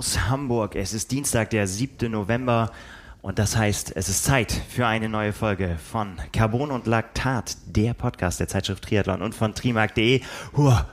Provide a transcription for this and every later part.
aus Hamburg. Es ist Dienstag, der 7. November. Und das heißt, es ist Zeit für eine neue Folge von Carbon und Laktat, der Podcast der Zeitschrift Triathlon und von trimark.de.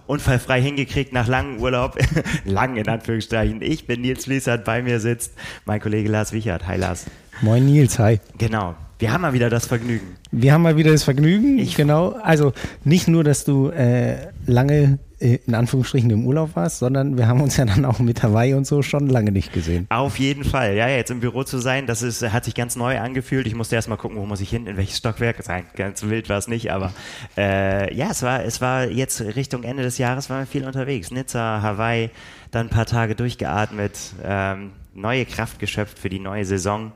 Unfallfrei hingekriegt nach langem Urlaub. Lang in Anführungsstrichen. Ich bin Nils Fließert, bei mir sitzt mein Kollege Lars Wichert. Hi Lars. Moin Nils, hi. Genau. Wir haben mal wieder das Vergnügen. Wir haben mal wieder das Vergnügen. Ich genau. Also nicht nur, dass du äh, lange in Anführungsstrichen im Urlaub warst, sondern wir haben uns ja dann auch mit Hawaii und so schon lange nicht gesehen. Auf jeden Fall. Ja, jetzt im Büro zu sein, das ist, hat sich ganz neu angefühlt. Ich musste erst mal gucken, wo muss ich hin, in welches Stockwerk. Sein. Ganz wild war es nicht, aber äh, ja, es war, es war jetzt Richtung Ende des Jahres waren wir viel unterwegs. Nizza, Hawaii, dann ein paar Tage durchgeatmet, ähm, neue Kraft geschöpft für die neue Saison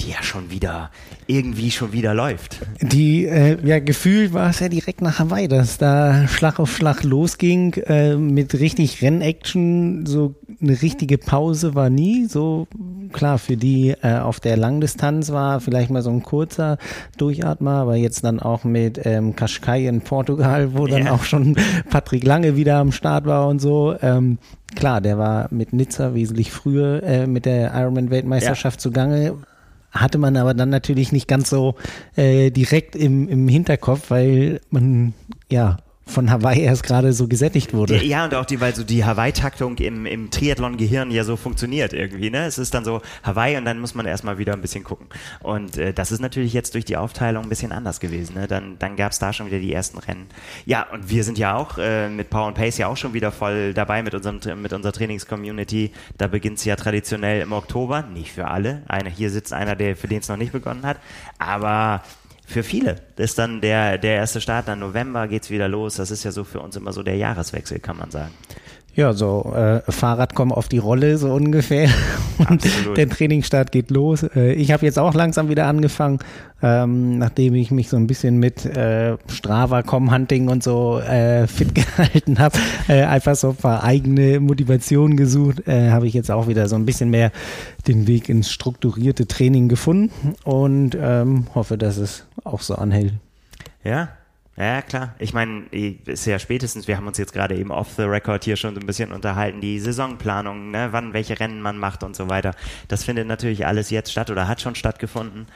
die ja schon wieder irgendwie schon wieder läuft. Die, äh, ja, gefühlt war es ja direkt nach Hawaii, dass da Schlag auf Schlag losging äh, mit richtig Rennaction. So eine richtige Pause war nie. So klar, für die äh, auf der Langdistanz war vielleicht mal so ein kurzer Durchatmer, aber jetzt dann auch mit ähm, Cascais in Portugal, wo dann ja. auch schon Patrick Lange wieder am Start war und so. Ähm, klar, der war mit Nizza wesentlich früher äh, mit der Ironman-Weltmeisterschaft ja. zugange hatte man aber dann natürlich nicht ganz so äh, direkt im, im Hinterkopf, weil man ja von Hawaii erst gerade so gesättigt wurde. Ja, und auch die, weil so die Hawaii-Taktung im, im Triathlon-Gehirn ja so funktioniert irgendwie. Ne? Es ist dann so Hawaii und dann muss man erstmal wieder ein bisschen gucken. Und äh, das ist natürlich jetzt durch die Aufteilung ein bisschen anders gewesen. Ne? Dann, dann gab es da schon wieder die ersten Rennen. Ja, und wir sind ja auch äh, mit Power and Pace ja auch schon wieder voll dabei mit, unserem, mit unserer Trainings-Community. Da beginnt es ja traditionell im Oktober. Nicht für alle. Eine, hier sitzt einer, der für den es noch nicht begonnen hat. Aber für viele ist dann der, der erste Start, dann November geht's wieder los. Das ist ja so für uns immer so der Jahreswechsel, kann man sagen. Ja, so äh, Fahrrad kommen auf die Rolle so ungefähr und Absolut. der Trainingsstart geht los. Äh, ich habe jetzt auch langsam wieder angefangen, ähm, nachdem ich mich so ein bisschen mit äh, Strava, Com-Hunting und so äh, fit gehalten habe, äh, einfach so ein paar eigene Motivationen gesucht, äh, habe ich jetzt auch wieder so ein bisschen mehr den Weg ins strukturierte Training gefunden und ähm, hoffe, dass es auch so anhält. Ja, ja, klar. Ich meine, ist ja spätestens, wir haben uns jetzt gerade eben off the record hier schon so ein bisschen unterhalten, die Saisonplanung, ne, wann welche Rennen man macht und so weiter. Das findet natürlich alles jetzt statt oder hat schon stattgefunden.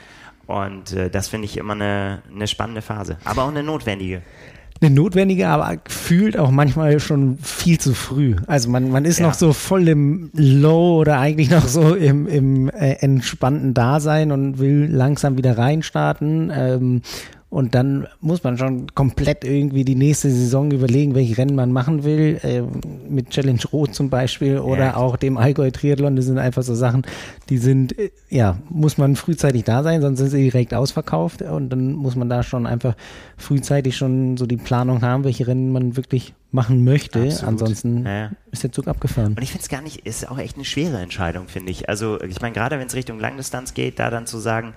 Und äh, das finde ich immer eine, eine spannende Phase, aber auch eine notwendige eine notwendige, aber fühlt auch manchmal schon viel zu früh. Also man, man ist ja. noch so voll im Low oder eigentlich noch so im, im äh, entspannten Dasein und will langsam wieder reinstarten. Ähm, und dann muss man schon komplett irgendwie die nächste Saison überlegen, welche Rennen man machen will. Äh, mit Challenge Rot zum Beispiel oder ja. auch dem Allgäu Triathlon. Das sind einfach so Sachen, die sind, äh, ja, muss man frühzeitig da sein, sonst sind sie direkt ausverkauft. Und dann muss man da schon einfach frühzeitig schon so die Planung haben, welche Rennen man wirklich machen möchte. Absolut. Ansonsten ja. ist der Zug abgefahren. Und ich finde es gar nicht, ist auch echt eine schwere Entscheidung, finde ich. Also ich meine, gerade wenn es Richtung Langdistanz geht, da dann zu sagen,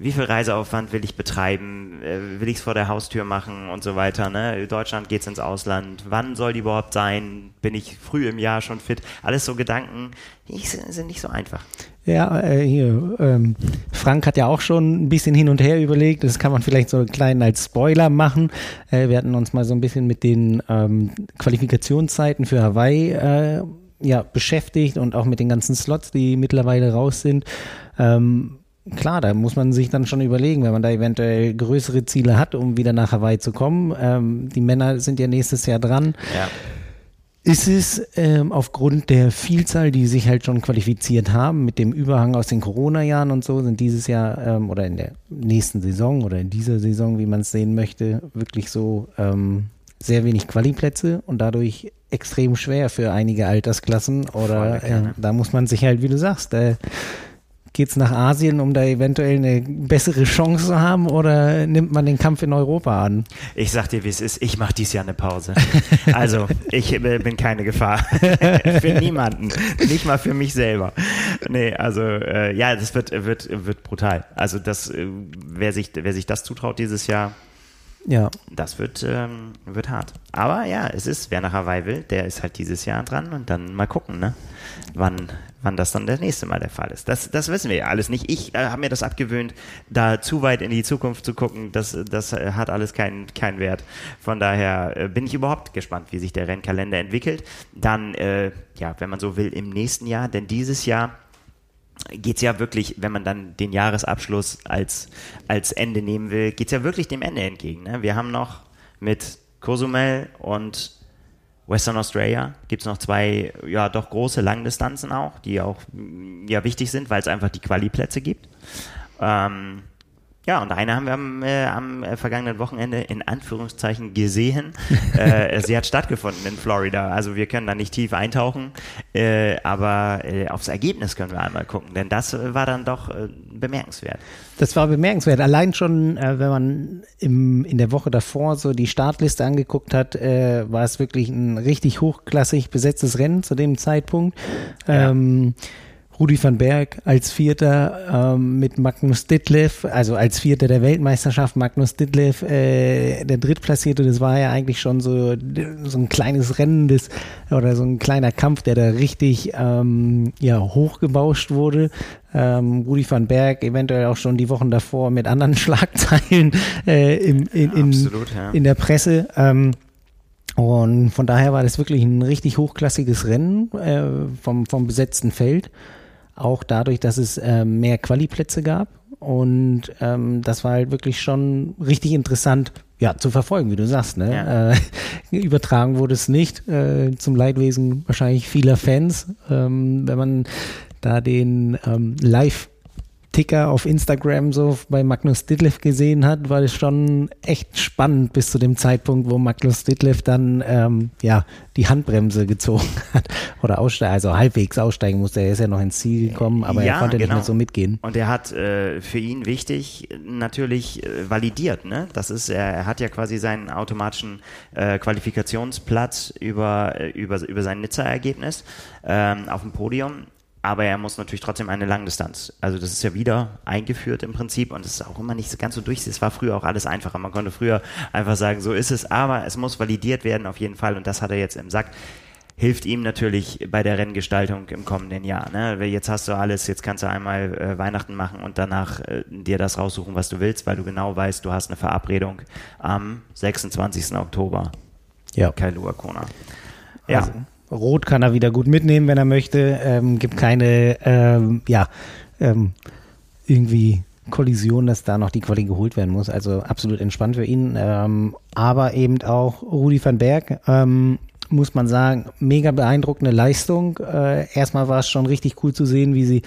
wie viel Reiseaufwand will ich betreiben, äh, will ich es vor der Haustür machen und so weiter. Ne? Deutschland geht's ins Ausland, wann soll die überhaupt sein, bin ich früh im Jahr schon fit, alles so Gedanken, die sind nicht so einfach. Ja, äh, hier, ähm, Frank hat ja auch schon ein bisschen hin und her überlegt, das kann man vielleicht so kleinen als Spoiler machen. Äh, wir hatten uns mal so ein bisschen mit den ähm, Qualifikationszeiten für Hawaii äh, ja, beschäftigt und auch mit den ganzen Slots, die mittlerweile raus sind. Ähm, klar, da muss man sich dann schon überlegen, wenn man da eventuell größere Ziele hat, um wieder nach Hawaii zu kommen. Ähm, die Männer sind ja nächstes Jahr dran. Ja. Ist es ähm, aufgrund der Vielzahl, die sich halt schon qualifiziert haben, mit dem Überhang aus den Corona-Jahren und so, sind dieses Jahr ähm, oder in der nächsten Saison oder in dieser Saison, wie man es sehen möchte, wirklich so ähm, sehr wenig Qualiplätze und dadurch extrem schwer für einige Altersklassen. Oder äh, da muss man sich halt, wie du sagst, äh, Geht es nach Asien, um da eventuell eine bessere Chance zu haben oder nimmt man den Kampf in Europa an? Ich sag dir, wie es ist. Ich mache dieses Jahr eine Pause. Also, ich äh, bin keine Gefahr. für niemanden. Nicht mal für mich selber. Nee, also, äh, ja, das wird, wird, wird brutal. Also, das, äh, wer, sich, wer sich das zutraut dieses Jahr, Ja. Das wird, ähm, wird hart. Aber ja, es ist, wer nach Hawaii will, der ist halt dieses Jahr dran und dann mal gucken, ne? Wann, wann das dann das nächste Mal der Fall ist. Das, das wissen wir ja alles nicht. Ich äh, habe mir das abgewöhnt, da zu weit in die Zukunft zu gucken. Das, das äh, hat alles keinen keinen Wert. Von daher äh, bin ich überhaupt gespannt, wie sich der Rennkalender entwickelt. Dann, äh, ja, wenn man so will, im nächsten Jahr, denn dieses Jahr geht es ja wirklich, wenn man dann den Jahresabschluss als, als Ende nehmen will, geht es ja wirklich dem Ende entgegen. Ne? Wir haben noch mit Cozumel und Western Australia gibt es noch zwei, ja, doch große Langdistanzen auch, die auch ja, wichtig sind, weil es einfach die Quali-Plätze gibt. Ähm, ja, und eine haben wir am, äh, am äh, vergangenen Wochenende in Anführungszeichen gesehen. äh, sie hat stattgefunden in Florida. Also wir können da nicht tief eintauchen, äh, aber äh, aufs Ergebnis können wir einmal gucken, denn das äh, war dann doch bemerkenswert. Das war bemerkenswert. Allein schon, wenn man im, in der Woche davor so die Startliste angeguckt hat, war es wirklich ein richtig hochklassig besetztes Rennen zu dem Zeitpunkt. Ja. Rudi van Berg als Vierter ähm, mit Magnus Ditlev, also als Vierter der Weltmeisterschaft, Magnus Ditlev äh, der Drittplatzierte, das war ja eigentlich schon so, so ein kleines Rennen des, oder so ein kleiner Kampf, der da richtig ähm, ja, hochgebauscht wurde. Ähm, Rudi van Berg eventuell auch schon die Wochen davor mit anderen Schlagzeilen äh, in, in, in, Absolut, ja. in der Presse. Ähm, und von daher war das wirklich ein richtig hochklassiges Rennen äh, vom, vom besetzten Feld auch dadurch, dass es äh, mehr Quali-Plätze gab. Und ähm, das war halt wirklich schon richtig interessant, ja, zu verfolgen, wie du sagst. Ne? Ja. Äh, übertragen wurde es nicht, äh, zum Leidwesen wahrscheinlich vieler Fans. Ähm, wenn man da den ähm, Live Ticker auf Instagram so bei Magnus Ditlev gesehen hat, war das schon echt spannend bis zu dem Zeitpunkt, wo Magnus Ditlev dann ähm, ja die Handbremse gezogen hat oder aussteigen, also halbwegs aussteigen musste. Er ist ja noch ins Ziel gekommen, aber ja, er konnte genau. nicht mehr so mitgehen. Und er hat äh, für ihn wichtig natürlich äh, validiert. Ne? Das ist, er, er, hat ja quasi seinen automatischen äh, Qualifikationsplatz über, äh, über, über sein Nizza-Ergebnis ähm, auf dem Podium aber er muss natürlich trotzdem eine Langdistanz. Also das ist ja wieder eingeführt im Prinzip und es ist auch immer nicht ganz so durch. Es war früher auch alles einfacher. Man konnte früher einfach sagen, so ist es, aber es muss validiert werden auf jeden Fall und das hat er jetzt im Sack. Hilft ihm natürlich bei der Renngestaltung im kommenden Jahr. Ne? Jetzt hast du alles, jetzt kannst du einmal äh, Weihnachten machen und danach äh, dir das raussuchen, was du willst, weil du genau weißt, du hast eine Verabredung am 26. Oktober. Ja. Kailua Kona. Ja. Also Rot kann er wieder gut mitnehmen, wenn er möchte. Ähm, gibt keine, ähm, ja, ähm, irgendwie Kollision, dass da noch die Quali geholt werden muss. Also absolut entspannt für ihn. Ähm, aber eben auch Rudi van Berg, ähm, muss man sagen, mega beeindruckende Leistung. Äh, erstmal war es schon richtig cool zu sehen, wie sie,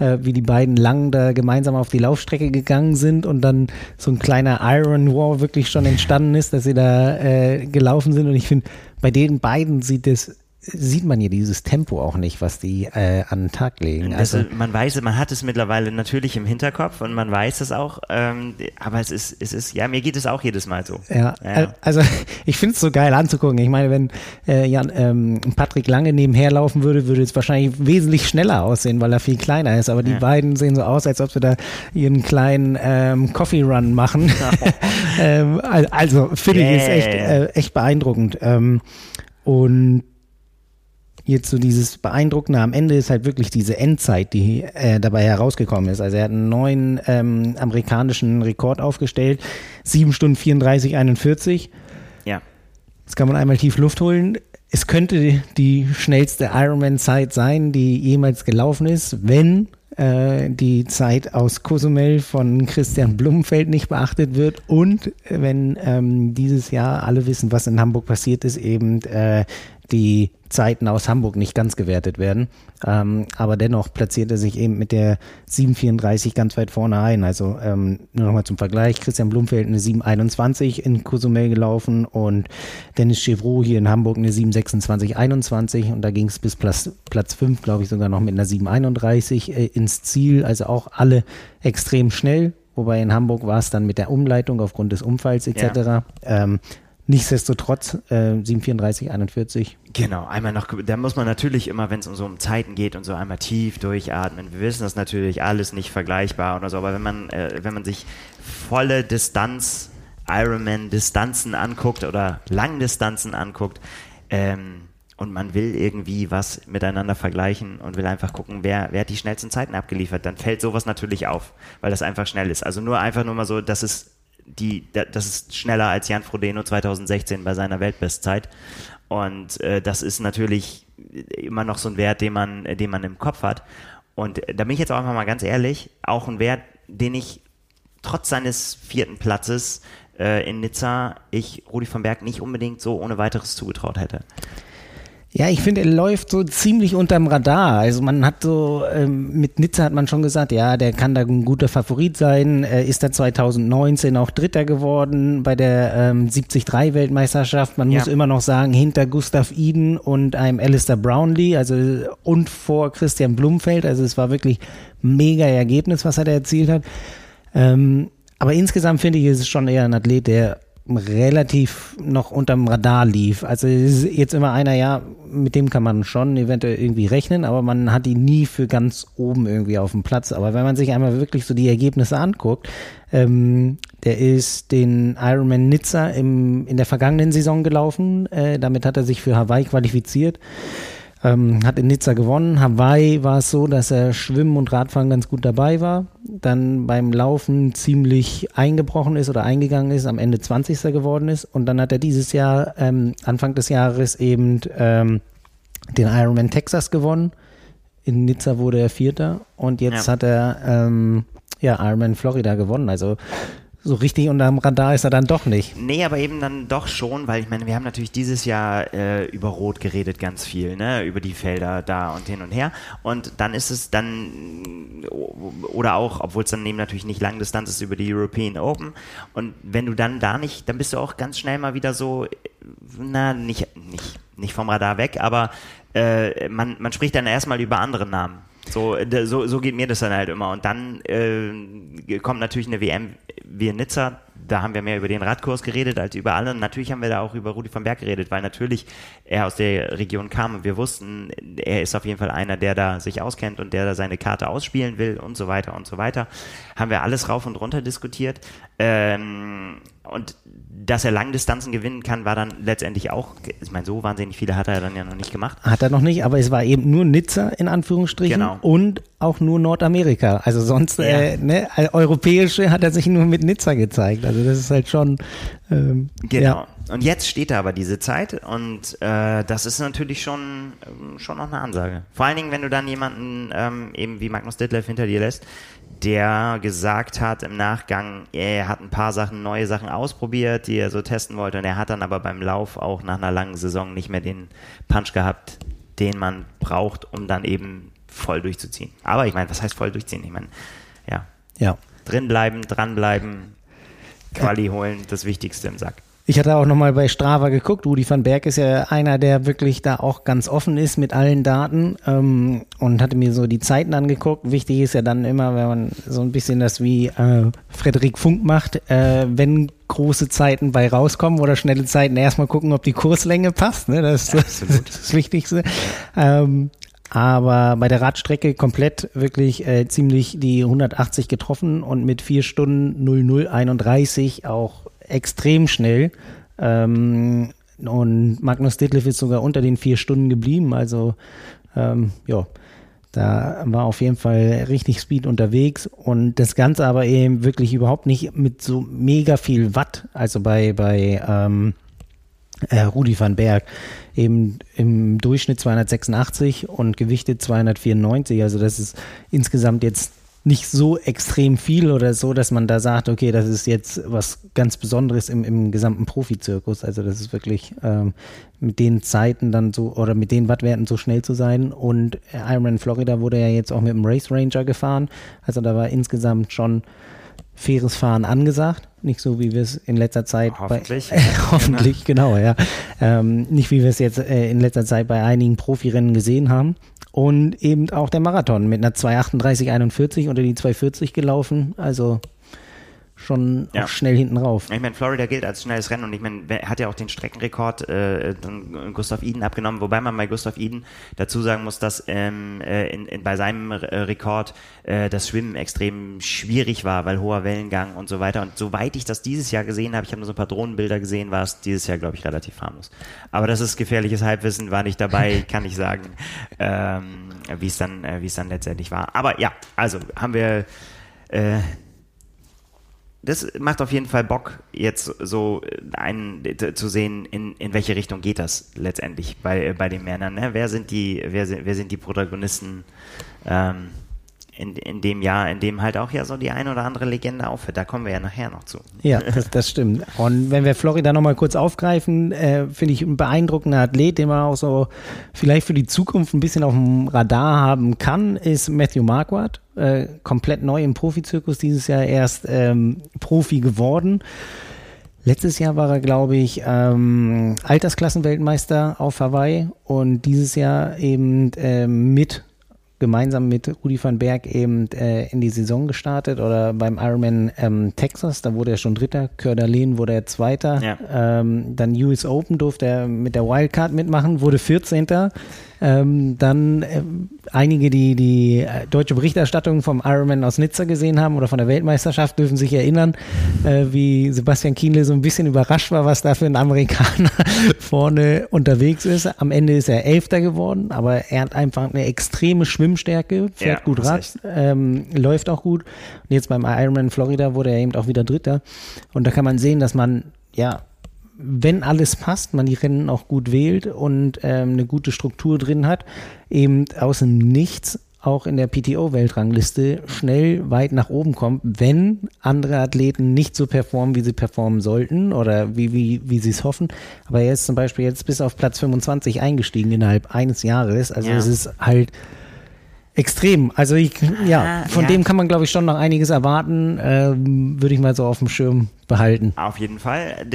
äh, wie die beiden lang da gemeinsam auf die Laufstrecke gegangen sind und dann so ein kleiner Iron War wirklich schon entstanden ist, dass sie da äh, gelaufen sind. Und ich finde, bei den beiden sieht es sieht man ja dieses Tempo auch nicht, was die äh, an den Tag legen. Also, also man weiß, man hat es mittlerweile natürlich im Hinterkopf und man weiß es auch, ähm, aber es ist, es ist, ja, mir geht es auch jedes Mal so. Ja, ja. also ich finde es so geil anzugucken. Ich meine, wenn äh, Jan, ähm, Patrick Lange nebenher laufen würde, würde es wahrscheinlich wesentlich schneller aussehen, weil er viel kleiner ist. Aber die ja. beiden sehen so aus, als ob sie da ihren kleinen ähm, Coffee Run machen. ähm, also finde yeah. ich ist echt, äh, echt beeindruckend. Ähm, und jetzt so dieses Beeindruckende am Ende ist halt wirklich diese Endzeit, die äh, dabei herausgekommen ist. Also er hat einen neuen ähm, amerikanischen Rekord aufgestellt, 7 Stunden 34, 41. Ja. Jetzt kann man einmal tief Luft holen. Es könnte die schnellste Ironman-Zeit sein, die jemals gelaufen ist, wenn äh, die Zeit aus Cozumel von Christian Blumenfeld nicht beachtet wird und wenn ähm, dieses Jahr alle wissen, was in Hamburg passiert ist, eben äh, die Zeiten aus Hamburg nicht ganz gewertet werden. Ähm, aber dennoch platziert er sich eben mit der 734 ganz weit vorne ein. Also ähm, nur nochmal zum Vergleich, Christian Blumfeld eine 721 in Cozumel gelaufen und Dennis Chevroux hier in Hamburg eine 72621 und da ging es bis Platz, Platz 5, glaube ich, sogar noch mit einer 731 äh, ins Ziel. Also auch alle extrem schnell. Wobei in Hamburg war es dann mit der Umleitung aufgrund des Unfalls etc. Ja. Ähm, Nichtsdestotrotz äh, 734, 41. Genau, einmal noch, da muss man natürlich immer, wenn es um so um Zeiten geht und so einmal tief durchatmen. Wir wissen das natürlich alles nicht vergleichbar oder so, aber wenn man, äh, wenn man sich volle Distanz Ironman-Distanzen anguckt oder Langdistanzen anguckt, ähm, und man will irgendwie was miteinander vergleichen und will einfach gucken, wer, wer hat die schnellsten Zeiten abgeliefert, dann fällt sowas natürlich auf, weil das einfach schnell ist. Also nur einfach nur mal so, das ist die, das ist schneller als Jan Frodeno 2016 bei seiner Weltbestzeit. Und äh, das ist natürlich immer noch so ein Wert, den man, den man im Kopf hat. Und da bin ich jetzt auch einfach mal ganz ehrlich, auch ein Wert, den ich trotz seines vierten Platzes äh, in Nizza ich Rudi von Berg nicht unbedingt so ohne weiteres zugetraut hätte. Ja, ich finde, er läuft so ziemlich unterm Radar. Also man hat so, ähm, mit Nizza hat man schon gesagt, ja, der kann da ein guter Favorit sein. Er ist da 2019 auch Dritter geworden bei der ähm, 73-Weltmeisterschaft. Man ja. muss immer noch sagen, hinter Gustav Iden und einem Alistair Brownlee, also und vor Christian Blumfeld. Also es war wirklich mega Ergebnis, was er da erzielt hat. Ähm, aber insgesamt finde ich, ist es schon eher ein Athlet, der relativ noch unterm Radar lief. Also ist jetzt immer einer, ja, mit dem kann man schon eventuell irgendwie rechnen, aber man hat ihn nie für ganz oben irgendwie auf dem Platz. Aber wenn man sich einmal wirklich so die Ergebnisse anguckt, ähm, der ist den Ironman Nizza im, in der vergangenen Saison gelaufen. Äh, damit hat er sich für Hawaii qualifiziert. Ähm, hat in Nizza gewonnen. Hawaii war es so, dass er Schwimmen und Radfahren ganz gut dabei war. Dann beim Laufen ziemlich eingebrochen ist oder eingegangen ist, am Ende 20. geworden ist. Und dann hat er dieses Jahr, ähm, Anfang des Jahres eben ähm, den Ironman Texas gewonnen. In Nizza wurde er Vierter. Und jetzt ja. hat er ähm, ja, Ironman Florida gewonnen. Also so richtig unterm Radar ist er dann doch nicht. Nee, aber eben dann doch schon, weil ich meine, wir haben natürlich dieses Jahr äh, über Rot geredet ganz viel, ne, über die Felder da und hin und her. Und dann ist es dann, oder auch, obwohl es dann eben natürlich nicht Langdistanz ist, über die European Open. Und wenn du dann da nicht, dann bist du auch ganz schnell mal wieder so, na, nicht, nicht, nicht vom Radar weg, aber äh, man, man spricht dann erstmal über andere Namen. So, so, so geht mir das dann halt immer. Und dann äh, kommt natürlich eine WM wie in Nizza, da haben wir mehr über den Radkurs geredet als über alle. Und natürlich haben wir da auch über Rudi von Berg geredet, weil natürlich er aus der Region kam und wir wussten, er ist auf jeden Fall einer, der da sich auskennt und der da seine Karte ausspielen will und so weiter und so weiter. Haben wir alles rauf und runter diskutiert. Ähm, und dass er Langdistanzen gewinnen kann, war dann letztendlich auch, ich meine, so wahnsinnig viele hat er dann ja noch nicht gemacht. Hat er noch nicht, aber es war eben nur Nizza in Anführungsstrichen genau. und auch nur Nordamerika. Also sonst, ja. äh, ne, europäische hat er sich nur mit Nizza gezeigt. Also das ist halt schon. Ähm, genau. Ja. Und jetzt steht da aber diese Zeit und äh, das ist natürlich schon, ähm, schon noch eine Ansage. Vor allen Dingen, wenn du dann jemanden ähm, eben wie Magnus Ditlev hinter dir lässt, der gesagt hat im Nachgang, er hat ein paar Sachen, neue Sachen ausprobiert, die er so testen wollte und er hat dann aber beim Lauf auch nach einer langen Saison nicht mehr den Punch gehabt, den man braucht, um dann eben voll durchzuziehen. Aber ich meine, was heißt voll durchziehen? Ich meine, ja. Ja. Drinbleiben, dranbleiben, Quali holen, das Wichtigste im Sack. Ich hatte auch nochmal bei Strava geguckt. Rudi van Berg ist ja einer, der wirklich da auch ganz offen ist mit allen Daten ähm, und hatte mir so die Zeiten angeguckt. Wichtig ist ja dann immer, wenn man so ein bisschen das wie äh, Frederik Funk macht, äh, wenn große Zeiten bei rauskommen oder schnelle Zeiten, erstmal gucken, ob die Kurslänge passt. Ne? Das, ja, das, ist das Wichtigste. Ähm, aber bei der Radstrecke komplett wirklich äh, ziemlich die 180 getroffen und mit 4 Stunden 0031 auch extrem schnell. Ähm, und Magnus Ditlev ist sogar unter den vier Stunden geblieben. Also ähm, ja, da war auf jeden Fall richtig Speed unterwegs und das Ganze aber eben wirklich überhaupt nicht mit so mega viel Watt. Also bei, bei ähm, äh, Rudi van Berg eben im Durchschnitt 286 und Gewichte 294. Also das ist insgesamt jetzt nicht so extrem viel oder so, dass man da sagt, okay, das ist jetzt was ganz Besonderes im, im gesamten Profizirkus. Also das ist wirklich ähm, mit den Zeiten dann so oder mit den Wattwerten so schnell zu sein. Und Ironman Florida wurde ja jetzt auch mit dem Race Ranger gefahren. Also da war insgesamt schon faires Fahren angesagt. Nicht so, wie wir es in letzter Zeit hoffentlich, bei, äh, hoffentlich, genau, ja. Ähm, nicht wie wir es jetzt äh, in letzter Zeit bei einigen Profirennen gesehen haben. Und eben auch der Marathon mit einer 238,41 unter die 240 gelaufen. Also schon ja. schnell hinten rauf. Ich meine, Florida gilt als schnelles Rennen und ich meine, er hat ja auch den Streckenrekord äh, Gustav Iden abgenommen, wobei man bei Gustav Iden dazu sagen muss, dass ähm, äh, in, in, bei seinem Rekord äh, das Schwimmen extrem schwierig war, weil hoher Wellengang und so weiter. Und soweit ich das dieses Jahr gesehen habe, ich habe nur so ein paar Drohnenbilder gesehen, war es dieses Jahr, glaube ich, relativ harmlos. Aber das ist gefährliches Halbwissen, war nicht dabei, kann ich sagen, ähm, wie es dann, äh, wie es dann letztendlich war. Aber ja, also haben wir äh, das macht auf jeden Fall Bock, jetzt so einen zu sehen, in, in welche Richtung geht das letztendlich bei, bei den Männern. Ne? Wer sind die, wer sind, wer sind die Protagonisten ähm, in, in dem Jahr, in dem halt auch ja so die eine oder andere Legende aufhört. Da kommen wir ja nachher noch zu. Ja, das, das stimmt. Und wenn wir Florida nochmal kurz aufgreifen, äh, finde ich ein beeindruckender Athlet, den man auch so vielleicht für die Zukunft ein bisschen auf dem Radar haben kann, ist Matthew Marquardt. Äh, komplett neu im Profizirkus dieses Jahr erst ähm, Profi geworden. Letztes Jahr war er, glaube ich, ähm, Altersklassenweltmeister auf Hawaii und dieses Jahr eben ähm, mit gemeinsam mit Rudi van Berg eben äh, in die Saison gestartet oder beim Ironman ähm, Texas, da wurde er schon Dritter, Körderlehn wurde er Zweiter, ja. ähm, dann US Open durfte er mit der Wildcard mitmachen, wurde 14. Ähm, dann äh, einige, die die äh, deutsche Berichterstattung vom Ironman aus Nizza gesehen haben oder von der Weltmeisterschaft, dürfen sich erinnern, äh, wie Sebastian Kienle so ein bisschen überrascht war, was da für ein Amerikaner vorne unterwegs ist. Am Ende ist er Elfter geworden, aber er hat einfach eine extreme Schwimmstärke, fährt ja, gut Rad, ähm, läuft auch gut. Und jetzt beim Ironman Florida wurde er eben auch wieder Dritter. Und da kann man sehen, dass man ja wenn alles passt, man die Rennen auch gut wählt und ähm, eine gute Struktur drin hat, eben aus dem Nichts auch in der PTO-Weltrangliste schnell weit nach oben kommt, wenn andere Athleten nicht so performen, wie sie performen sollten oder wie, wie, wie sie es hoffen. Aber er ist zum Beispiel jetzt bis auf Platz 25 eingestiegen innerhalb eines Jahres. Also es ist halt Extrem. Also ich, ja, von ja. dem kann man, glaube ich, schon noch einiges erwarten. Ähm, Würde ich mal so auf dem Schirm behalten. Auf jeden Fall.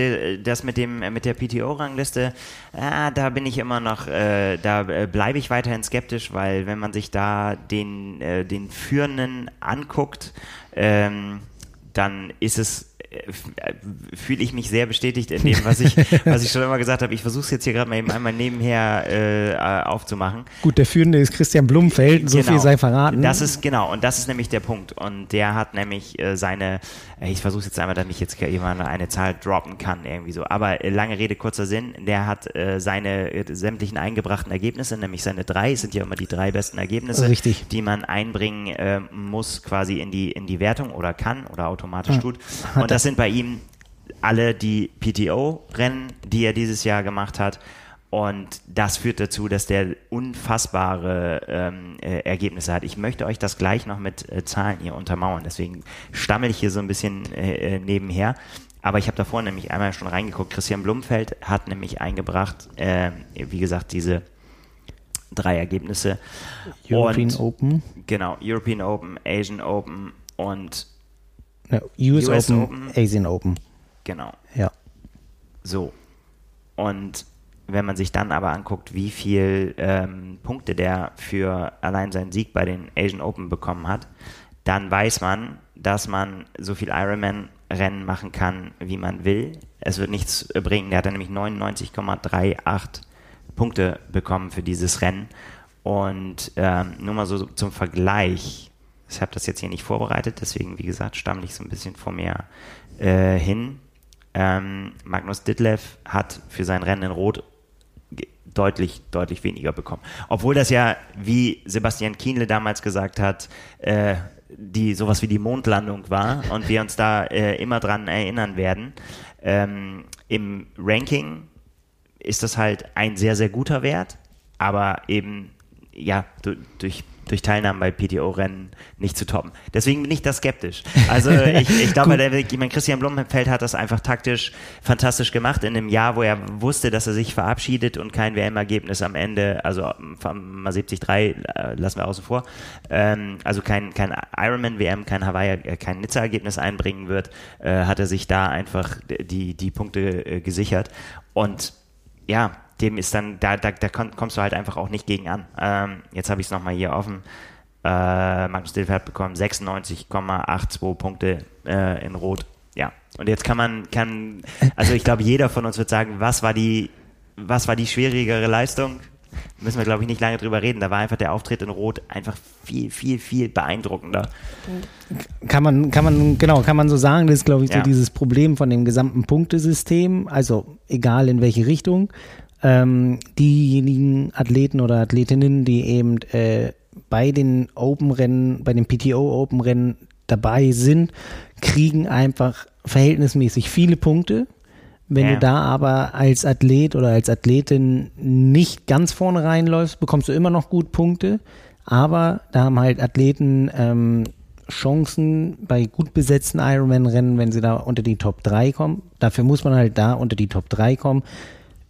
Das mit dem mit der PTO-Rangliste, äh, da bin ich immer noch, äh, da äh, bleibe ich weiterhin skeptisch, weil wenn man sich da den äh, den Führenden anguckt, ähm, dann ist es fühle ich mich sehr bestätigt in dem, was ich, was ich schon immer gesagt habe. Ich versuche es jetzt hier gerade mal eben einmal nebenher äh, aufzumachen. Gut, der Führende ist Christian Blumfeld, so genau. viel sei verraten. Das ist genau, und das ist nämlich der Punkt. Und der hat nämlich äh, seine, äh, ich versuche jetzt einmal, damit ich jetzt jemand eine Zahl droppen kann, irgendwie so. Aber äh, lange Rede, kurzer Sinn, der hat äh, seine sämtlichen eingebrachten Ergebnisse, nämlich seine drei, sind ja immer die drei besten Ergebnisse, Richtig. die man einbringen muss, quasi in die, in die Wertung oder kann oder automatisch ja. tut. Und das sind bei ihm alle die PTO-Rennen, die er dieses Jahr gemacht hat. Und das führt dazu, dass der unfassbare ähm, äh, Ergebnisse hat. Ich möchte euch das gleich noch mit äh, Zahlen hier untermauern. Deswegen stammel ich hier so ein bisschen äh, äh nebenher. Aber ich habe davor nämlich einmal schon reingeguckt. Christian Blumfeld hat nämlich eingebracht, äh, wie gesagt, diese drei Ergebnisse. European und, Open. Genau, European Open, Asian Open und ja, US, US Open, Open, Asian Open. Genau. Ja. So. Und wenn man sich dann aber anguckt, wie viel ähm, Punkte der für allein seinen Sieg bei den Asian Open bekommen hat, dann weiß man, dass man so viel Ironman-Rennen machen kann, wie man will. Es wird nichts bringen. Der hat nämlich 99,38 Punkte bekommen für dieses Rennen. Und ähm, nur mal so zum Vergleich, ich habe das jetzt hier nicht vorbereitet, deswegen, wie gesagt, stammle ich so ein bisschen vor mir äh, hin. Ähm, Magnus Ditlev hat für sein Rennen in Rot deutlich, deutlich weniger bekommen. Obwohl das ja, wie Sebastian Kienle damals gesagt hat, äh, die sowas wie die Mondlandung war und wir uns da äh, immer dran erinnern werden. Ähm, Im Ranking ist das halt ein sehr, sehr guter Wert, aber eben ja durch durch Teilnahme bei PTO-Rennen nicht zu toppen. Deswegen bin ich da skeptisch. Also ich, ich glaube, der, ich meine, Christian Blumenfeld hat das einfach taktisch fantastisch gemacht in einem Jahr, wo er wusste, dass er sich verabschiedet und kein WM-Ergebnis am Ende, also mal 73 äh, lassen wir außen vor, ähm, also kein, kein Ironman-WM, kein Hawaii, äh, kein Nizza-Ergebnis einbringen wird, äh, hat er sich da einfach die, die Punkte äh, gesichert. Und ja, dem ist dann, da, da, da kommst du halt einfach auch nicht gegen an. Ähm, jetzt habe ich es nochmal hier offen. Äh, Magnus Dilfer hat bekommen 96,82 Punkte äh, in Rot ja. Und jetzt kann man, kann, also ich glaube, jeder von uns wird sagen, was war die, was war die schwierigere Leistung? Müssen wir, glaube ich, nicht lange drüber reden. Da war einfach der Auftritt in Rot einfach viel, viel, viel beeindruckender. Kann man, kann man, genau, kann man so sagen, das ist, glaube ich, so ja. dieses Problem von dem gesamten Punktesystem, also egal in welche Richtung. Ähm, diejenigen Athleten oder Athletinnen, die eben äh, bei den Open-Rennen, bei den PTO-Open-Rennen dabei sind, kriegen einfach verhältnismäßig viele Punkte. Wenn ja. du da aber als Athlet oder als Athletin nicht ganz vorne reinläufst, bekommst du immer noch gut Punkte. Aber da haben halt Athleten ähm, Chancen bei gut besetzten Ironman-Rennen, wenn sie da unter die Top 3 kommen. Dafür muss man halt da unter die Top 3 kommen,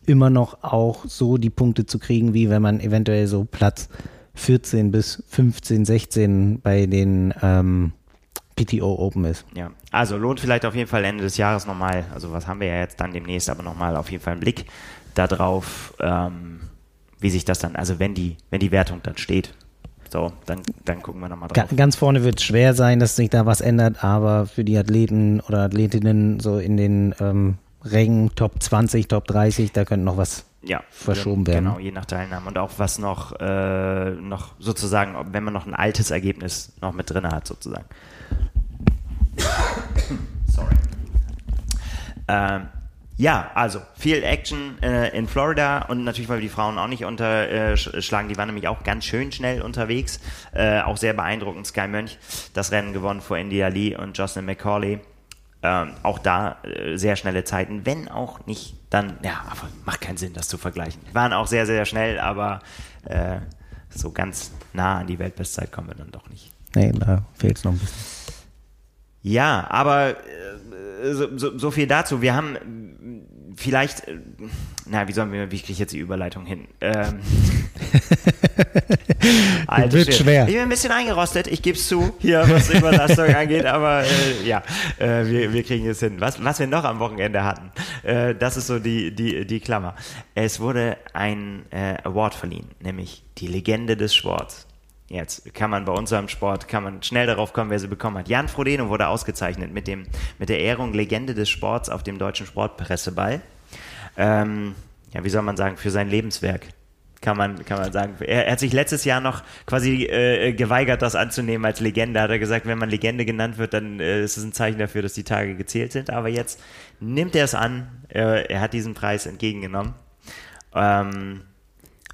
immer noch auch so die Punkte zu kriegen, wie wenn man eventuell so Platz 14 bis 15, 16 bei den ähm, PTO Open ist. Ja, also lohnt vielleicht auf jeden Fall Ende des Jahres nochmal, also was haben wir ja jetzt dann demnächst, aber nochmal auf jeden Fall einen Blick darauf, ähm, wie sich das dann, also wenn die, wenn die Wertung dann steht. So, dann, dann gucken wir nochmal drauf. Ganz vorne wird es schwer sein, dass sich da was ändert, aber für die Athleten oder Athletinnen so in den ähm, Rängen Top 20, Top 30, da könnte noch was ja, verschoben werden. Genau, je nach Teilnahme. Und auch was noch, äh, noch sozusagen, wenn man noch ein altes Ergebnis noch mit drin hat, sozusagen. Sorry. Ähm, ja, also viel Action äh, in Florida und natürlich, weil wir die Frauen auch nicht unterschlagen, die waren nämlich auch ganz schön schnell unterwegs. Äh, auch sehr beeindruckend, Sky Mönch das Rennen gewonnen vor India Lee und Jocelyn McCauley. Ähm, auch da äh, sehr schnelle Zeiten, wenn auch nicht dann, ja, aber macht keinen Sinn, das zu vergleichen. Waren auch sehr, sehr schnell, aber äh, so ganz nah an die Weltbestzeit kommen wir dann doch nicht. Nee, da fehlt es noch ein bisschen. Ja, aber äh, so, so, so viel dazu. Wir haben vielleicht, äh, na, wie sollen wir, wie kriege ich jetzt die Überleitung hin? Ähm, Alter, wird schwer. Ich bin ein bisschen eingerostet, ich gebe es zu, hier, was Überlastung angeht, aber äh, ja, äh, wir, wir kriegen es hin. Was, was wir noch am Wochenende hatten, äh, das ist so die, die, die Klammer. Es wurde ein äh, Award verliehen, nämlich die Legende des Sports. Jetzt kann man bei unserem Sport, kann man schnell darauf kommen, wer sie bekommen hat. Jan Frodeno wurde ausgezeichnet mit, dem, mit der Ehrung Legende des Sports auf dem Deutschen Sportpresseball. Ähm, ja, wie soll man sagen, für sein Lebenswerk kann man, kann man sagen. Er, hat sich letztes Jahr noch quasi äh, geweigert, das anzunehmen als Legende. Hat er gesagt, wenn man Legende genannt wird, dann äh, ist es ein Zeichen dafür, dass die Tage gezählt sind. Aber jetzt nimmt er es an. Äh, er hat diesen Preis entgegengenommen. Ähm,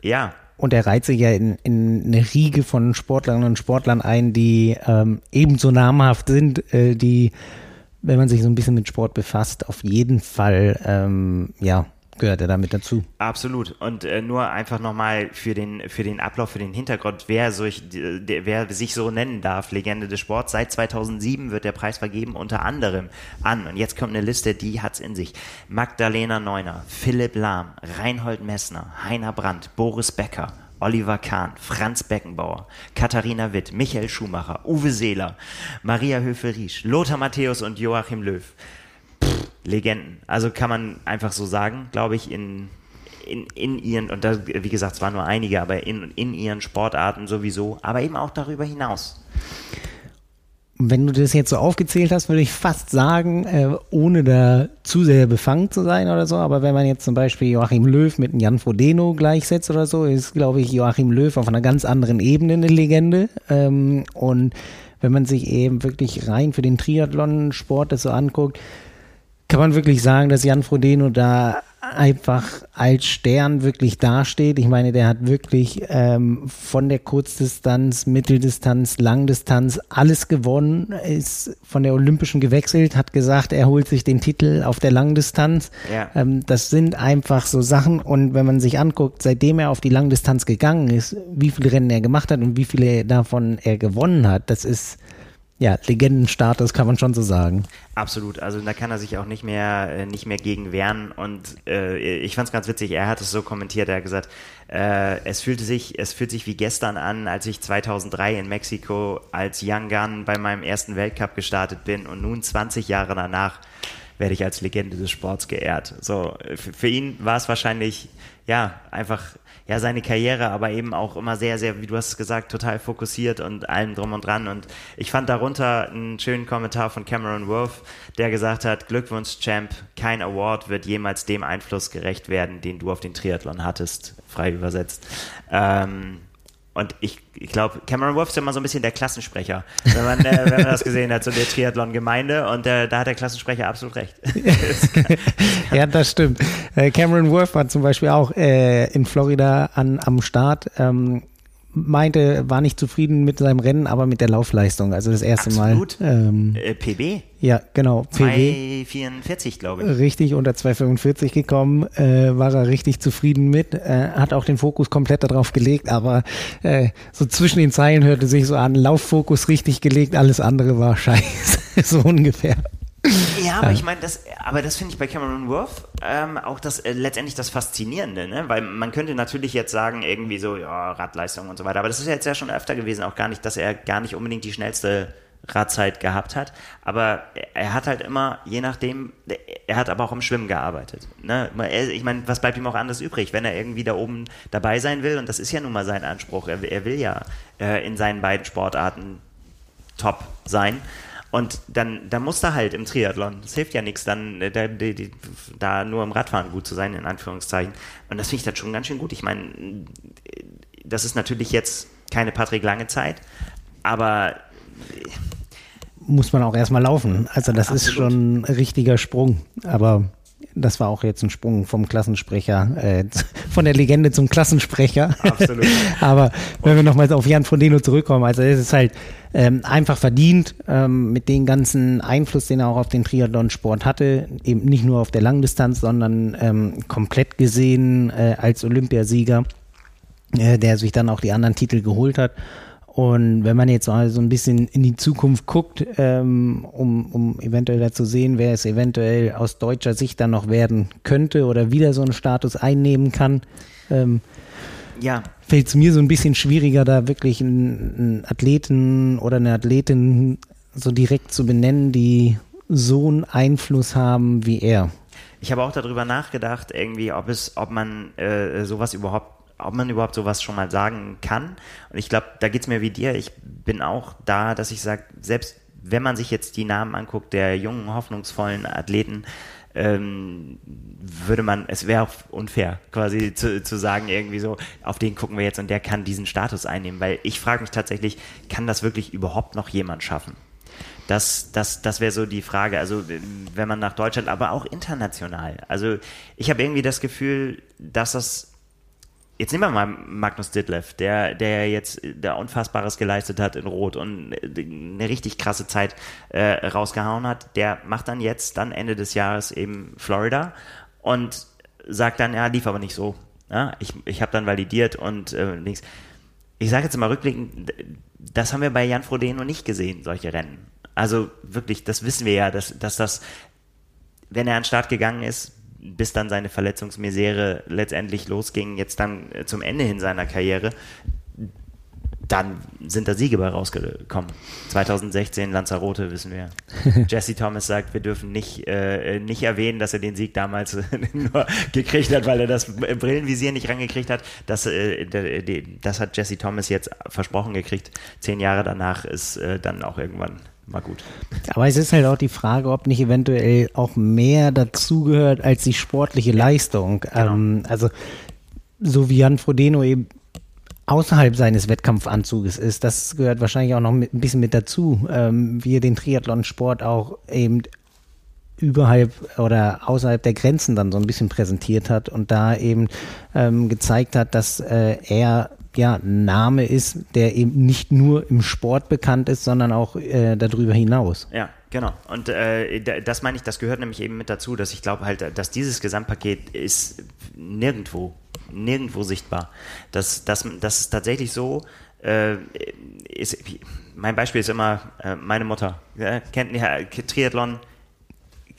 ja, und er reiht sich ja in, in eine Riege von Sportlerinnen und Sportlern ein, die ähm, ebenso namhaft sind, äh, die, wenn man sich so ein bisschen mit Sport befasst, auf jeden Fall, ähm, ja, gehört er damit dazu. Absolut. Und äh, nur einfach nochmal für den, für den Ablauf, für den Hintergrund, wer, solch, der, wer sich so nennen darf, Legende des Sports. Seit 2007 wird der Preis vergeben, unter anderem an, und jetzt kommt eine Liste, die hat's in sich. Magdalena Neuner, Philipp Lahm, Reinhold Messner, Heiner Brandt, Boris Becker, Oliver Kahn, Franz Beckenbauer, Katharina Witt, Michael Schumacher, Uwe Seeler, Maria Höfe-Riesch, Lothar Matthäus und Joachim Löw. Legenden. Also kann man einfach so sagen, glaube ich, in, in, in ihren, und da, wie gesagt, es waren nur einige, aber in, in ihren Sportarten sowieso, aber eben auch darüber hinaus. Wenn du das jetzt so aufgezählt hast, würde ich fast sagen, äh, ohne da zu sehr befangen zu sein oder so, aber wenn man jetzt zum Beispiel Joachim Löw mit Jan Frodeno gleichsetzt oder so, ist, glaube ich, Joachim Löw auf einer ganz anderen Ebene eine Legende. Ähm, und wenn man sich eben wirklich rein für den Triathlon-Sport das so anguckt, kann man wirklich sagen, dass Jan Frodeno da einfach als Stern wirklich dasteht. Ich meine, der hat wirklich ähm, von der Kurzdistanz, Mitteldistanz, Langdistanz alles gewonnen, ist von der Olympischen gewechselt, hat gesagt, er holt sich den Titel auf der Langdistanz. Ja. Ähm, das sind einfach so Sachen und wenn man sich anguckt, seitdem er auf die Langdistanz gegangen ist, wie viele Rennen er gemacht hat und wie viele davon er gewonnen hat, das ist ja, Legendenstatus kann man schon so sagen. Absolut, also da kann er sich auch nicht mehr, äh, nicht mehr gegen wehren. Und äh, ich fand es ganz witzig, er hat es so kommentiert, er hat gesagt, äh, es fühlte sich, es fühlt sich wie gestern an, als ich 2003 in Mexiko als Young Gun bei meinem ersten Weltcup gestartet bin. Und nun 20 Jahre danach werde ich als Legende des Sports geehrt. So, für ihn war es wahrscheinlich, ja, einfach ja seine Karriere, aber eben auch immer sehr, sehr, wie du hast gesagt, total fokussiert und allem drum und dran. Und ich fand darunter einen schönen Kommentar von Cameron Wolf, der gesagt hat: Glückwunsch, Champ, kein Award wird jemals dem Einfluss gerecht werden, den du auf den Triathlon hattest, frei übersetzt. Ähm, und ich, ich glaube, Cameron Wolf ist immer so ein bisschen der Klassensprecher, wenn man, äh, wenn man das gesehen hat, so der Triathlon-Gemeinde. Und äh, da hat der Klassensprecher absolut recht. ja, das stimmt. Äh, Cameron Wolf war zum Beispiel auch äh, in Florida an, am Start. Ähm, meinte, war nicht zufrieden mit seinem Rennen, aber mit der Laufleistung. Also das erste Absolut. Mal. Ähm, äh, PB? Ja, genau. 2,44, glaube ich. Richtig, unter 2,45 gekommen, äh, war er richtig zufrieden mit, äh, hat auch den Fokus komplett darauf gelegt, aber äh, so zwischen den Zeilen hörte sich so an, Lauffokus richtig gelegt, alles andere war scheiße, so ungefähr. Ja, aber ich meine, das, aber das finde ich bei Cameron Worth ähm, auch das äh, letztendlich das Faszinierende, ne? Weil man könnte natürlich jetzt sagen, irgendwie so, ja, Radleistung und so weiter, aber das ist ja jetzt ja schon öfter gewesen, auch gar nicht, dass er gar nicht unbedingt die schnellste Radzeit gehabt hat, aber er hat halt immer, je nachdem, er hat aber auch im Schwimmen gearbeitet. Ne? Ich meine, was bleibt ihm auch anders übrig, wenn er irgendwie da oben dabei sein will? Und das ist ja nun mal sein Anspruch. Er, er will ja äh, in seinen beiden Sportarten top sein. Und dann, dann muss er halt im Triathlon. Das hilft ja nichts, dann äh, da, die, da nur im Radfahren gut zu sein, in Anführungszeichen. Und das finde ich dann schon ganz schön gut. Ich meine, das ist natürlich jetzt keine Patrick Lange Zeit, aber muss man auch erstmal laufen. Also das Absolut. ist schon ein richtiger Sprung. Aber das war auch jetzt ein Sprung vom Klassensprecher, äh, von der Legende zum Klassensprecher. Absolut. Aber wenn wir nochmal auf Jan Frodeno zurückkommen, also es ist halt ähm, einfach verdient ähm, mit dem ganzen Einfluss, den er auch auf den Triathlon-Sport hatte, eben nicht nur auf der Langdistanz, sondern ähm, komplett gesehen äh, als Olympiasieger, äh, der sich dann auch die anderen Titel geholt hat. Und wenn man jetzt mal so ein bisschen in die Zukunft guckt, ähm, um, um eventuell da zu sehen, wer es eventuell aus deutscher Sicht dann noch werden könnte oder wieder so einen Status einnehmen kann, ähm, ja. fällt es mir so ein bisschen schwieriger, da wirklich einen, einen Athleten oder eine Athletin so direkt zu benennen, die so einen Einfluss haben wie er. Ich habe auch darüber nachgedacht, irgendwie, ob es, ob man äh, sowas überhaupt ob man überhaupt sowas schon mal sagen kann. Und ich glaube, da geht es mir wie dir. Ich bin auch da, dass ich sage, selbst wenn man sich jetzt die Namen anguckt, der jungen, hoffnungsvollen Athleten, ähm, würde man, es wäre auch unfair, quasi zu, zu sagen, irgendwie so, auf den gucken wir jetzt und der kann diesen Status einnehmen, weil ich frage mich tatsächlich, kann das wirklich überhaupt noch jemand schaffen? Das, das, das wäre so die Frage. Also, wenn man nach Deutschland, aber auch international. Also, ich habe irgendwie das Gefühl, dass das Jetzt nehmen wir mal Magnus Ditlev, der, der jetzt der Unfassbares geleistet hat in Rot und eine richtig krasse Zeit äh, rausgehauen hat. Der macht dann jetzt, dann Ende des Jahres eben Florida und sagt dann, ja, lief aber nicht so. Ja, ich ich habe dann validiert und äh, links. Ich sage jetzt mal rückblickend, das haben wir bei Jan Frodeno nicht gesehen, solche Rennen. Also wirklich, das wissen wir ja, dass, dass das, wenn er an den Start gegangen ist, bis dann seine Verletzungsmisere letztendlich losging, jetzt dann äh, zum Ende hin seiner Karriere, dann sind da Siege bei rausgekommen. 2016 Lanzarote, wissen wir. Jesse Thomas sagt, wir dürfen nicht, äh, nicht erwähnen, dass er den Sieg damals nur gekriegt hat, weil er das Brillenvisier nicht rangekriegt hat. Das, äh, das hat Jesse Thomas jetzt versprochen gekriegt. Zehn Jahre danach ist äh, dann auch irgendwann mal gut. Aber es ist halt auch die Frage, ob nicht eventuell auch mehr dazugehört als die sportliche Leistung. Genau. Ähm, also so wie Jan Frodeno eben außerhalb seines Wettkampfanzuges ist, das gehört wahrscheinlich auch noch mit, ein bisschen mit dazu, ähm, wie er den Triathlonsport auch eben überhalb oder außerhalb der Grenzen dann so ein bisschen präsentiert hat und da eben ähm, gezeigt hat, dass äh, er ja, Name ist, der eben nicht nur im Sport bekannt ist, sondern auch äh, darüber hinaus. Ja, genau. Und äh, das meine ich, das gehört nämlich eben mit dazu, dass ich glaube halt, dass dieses Gesamtpaket ist nirgendwo, nirgendwo sichtbar. Das, das, das ist tatsächlich so, äh, ist, mein Beispiel ist immer äh, meine Mutter. kennt ja, Triathlon,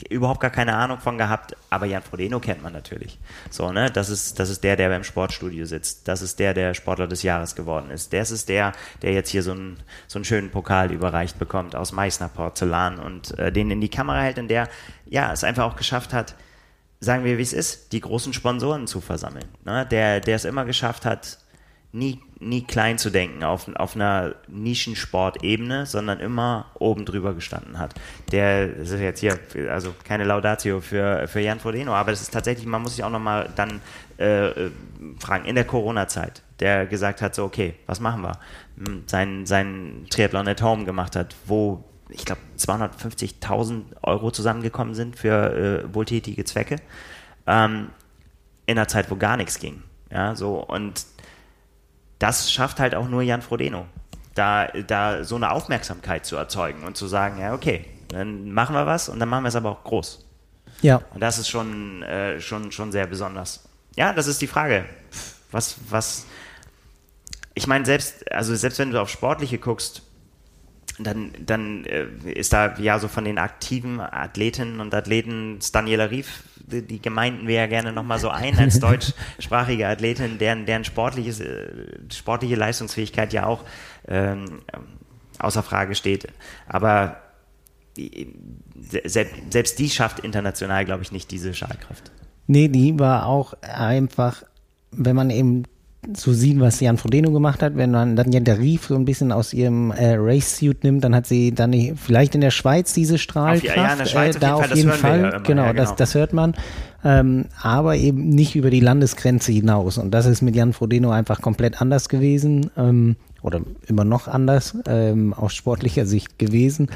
überhaupt gar keine Ahnung von gehabt, aber Jan Frodeno kennt man natürlich. So, ne, das ist, das ist der, der beim Sportstudio sitzt. Das ist der, der Sportler des Jahres geworden ist. Das ist der, der jetzt hier so einen, so einen schönen Pokal überreicht bekommt aus Meißner Porzellan und äh, den in die Kamera hält, in der, ja, es einfach auch geschafft hat, sagen wir, wie es ist, die großen Sponsoren zu versammeln. Ne? Der, der es immer geschafft hat, nie, nie klein zu denken auf, auf einer Nischensportebene, sondern immer oben drüber gestanden hat. Der, das ist jetzt hier, also keine Laudatio für, für Jan Frodeno, aber das ist tatsächlich, man muss sich auch nochmal dann äh, fragen, in der Corona-Zeit, der gesagt hat, so, okay, was machen wir? Hm, sein, sein Triathlon at Home gemacht hat, wo ich glaube, 250.000 Euro zusammengekommen sind für äh, wohltätige Zwecke. Ähm, in einer Zeit, wo gar nichts ging. Ja, so, und das schafft halt auch nur Jan Frodeno, da, da so eine Aufmerksamkeit zu erzeugen und zu sagen, ja, okay, dann machen wir was und dann machen wir es aber auch groß. Ja. Und das ist schon, äh, schon, schon sehr besonders. Ja, das ist die Frage. Was, was, ich meine, selbst, also selbst wenn du auf Sportliche guckst, dann, dann äh, ist da ja so von den aktiven Athletinnen und Athleten Daniela Rief, die, die gemeinten wir ja gerne nochmal so ein als deutschsprachige Athletin, deren, deren sportliches, äh, sportliche Leistungsfähigkeit ja auch ähm, außer Frage steht. Aber selbst, selbst die schafft international, glaube ich, nicht diese Schalkraft. Nee, die war auch einfach, wenn man eben zu sehen, was Jan Frodeno gemacht hat. Wenn man dann Jenta Rief so ein bisschen aus ihrem äh, Race-Suit nimmt, dann hat sie dann vielleicht in der Schweiz diese Strahlkraft. Auf, ja, in der Schweiz äh, da auf jeden Fall. Ja immer, genau, ja, genau. Das, das hört man. Ähm, aber eben nicht über die Landesgrenze hinaus. Und das ist mit Jan Frodeno einfach komplett anders gewesen. Ähm, oder immer noch anders ähm, aus sportlicher Sicht gewesen.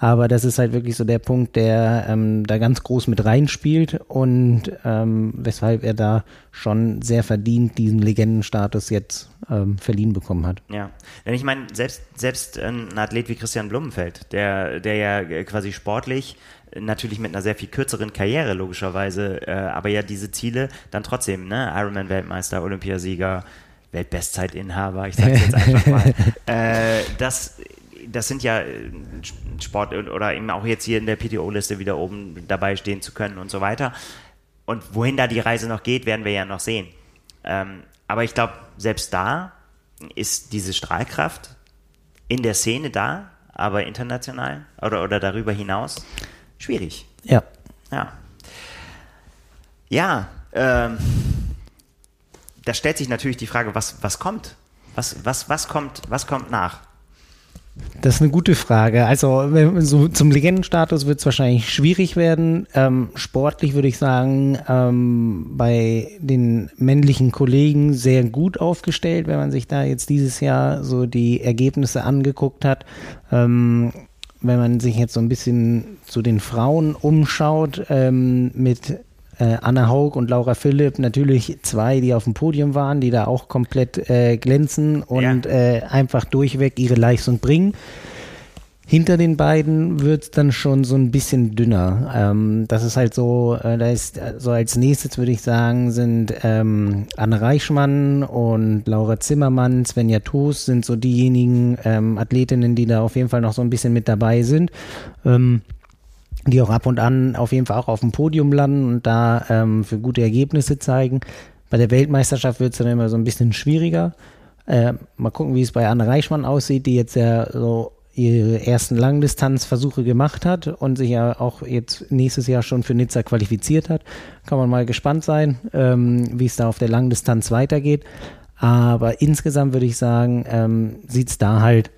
Aber das ist halt wirklich so der Punkt, der ähm, da ganz groß mit reinspielt und ähm, weshalb er da schon sehr verdient diesen Legendenstatus jetzt ähm, verliehen bekommen hat. Ja, denn ich meine, selbst, selbst ein Athlet wie Christian Blumenfeld, der, der ja quasi sportlich natürlich mit einer sehr viel kürzeren Karriere logischerweise, äh, aber ja diese Ziele dann trotzdem, ne, Ironman-Weltmeister, Olympiasieger, Weltbestzeitinhaber, ich sage jetzt einfach mal, äh, das das sind ja äh, Sport oder eben auch jetzt hier in der PTO-Liste wieder oben dabei stehen zu können und so weiter. Und wohin da die Reise noch geht, werden wir ja noch sehen. Ähm, aber ich glaube, selbst da ist diese Strahlkraft in der Szene da, aber international oder, oder darüber hinaus schwierig. Ja. Ja. Ja, ähm, da stellt sich natürlich die Frage, was, was kommt? Was, was, was, kommt, was kommt nach? Das ist eine gute Frage. Also so zum Legendenstatus wird es wahrscheinlich schwierig werden. Ähm, sportlich würde ich sagen, ähm, bei den männlichen Kollegen sehr gut aufgestellt, wenn man sich da jetzt dieses Jahr so die Ergebnisse angeguckt hat. Ähm, wenn man sich jetzt so ein bisschen zu den Frauen umschaut, ähm, mit äh, Anna Haug und Laura Philipp natürlich zwei, die auf dem Podium waren, die da auch komplett äh, glänzen und ja. äh, einfach durchweg ihre Leistung bringen. Hinter den beiden wird es dann schon so ein bisschen dünner. Ähm, das ist halt so, äh, da ist äh, so als nächstes würde ich sagen, sind ähm, Anne Reichmann und Laura Zimmermann, Svenja Toos sind so diejenigen ähm, Athletinnen, die da auf jeden Fall noch so ein bisschen mit dabei sind. Ähm, die auch ab und an auf jeden Fall auch auf dem Podium landen und da ähm, für gute Ergebnisse zeigen. Bei der Weltmeisterschaft wird es dann immer so ein bisschen schwieriger. Äh, mal gucken, wie es bei Anne Reichmann aussieht, die jetzt ja so ihre ersten Langdistanzversuche gemacht hat und sich ja auch jetzt nächstes Jahr schon für Nizza qualifiziert hat. Kann man mal gespannt sein, ähm, wie es da auf der Langdistanz weitergeht. Aber insgesamt würde ich sagen, ähm, sieht es da halt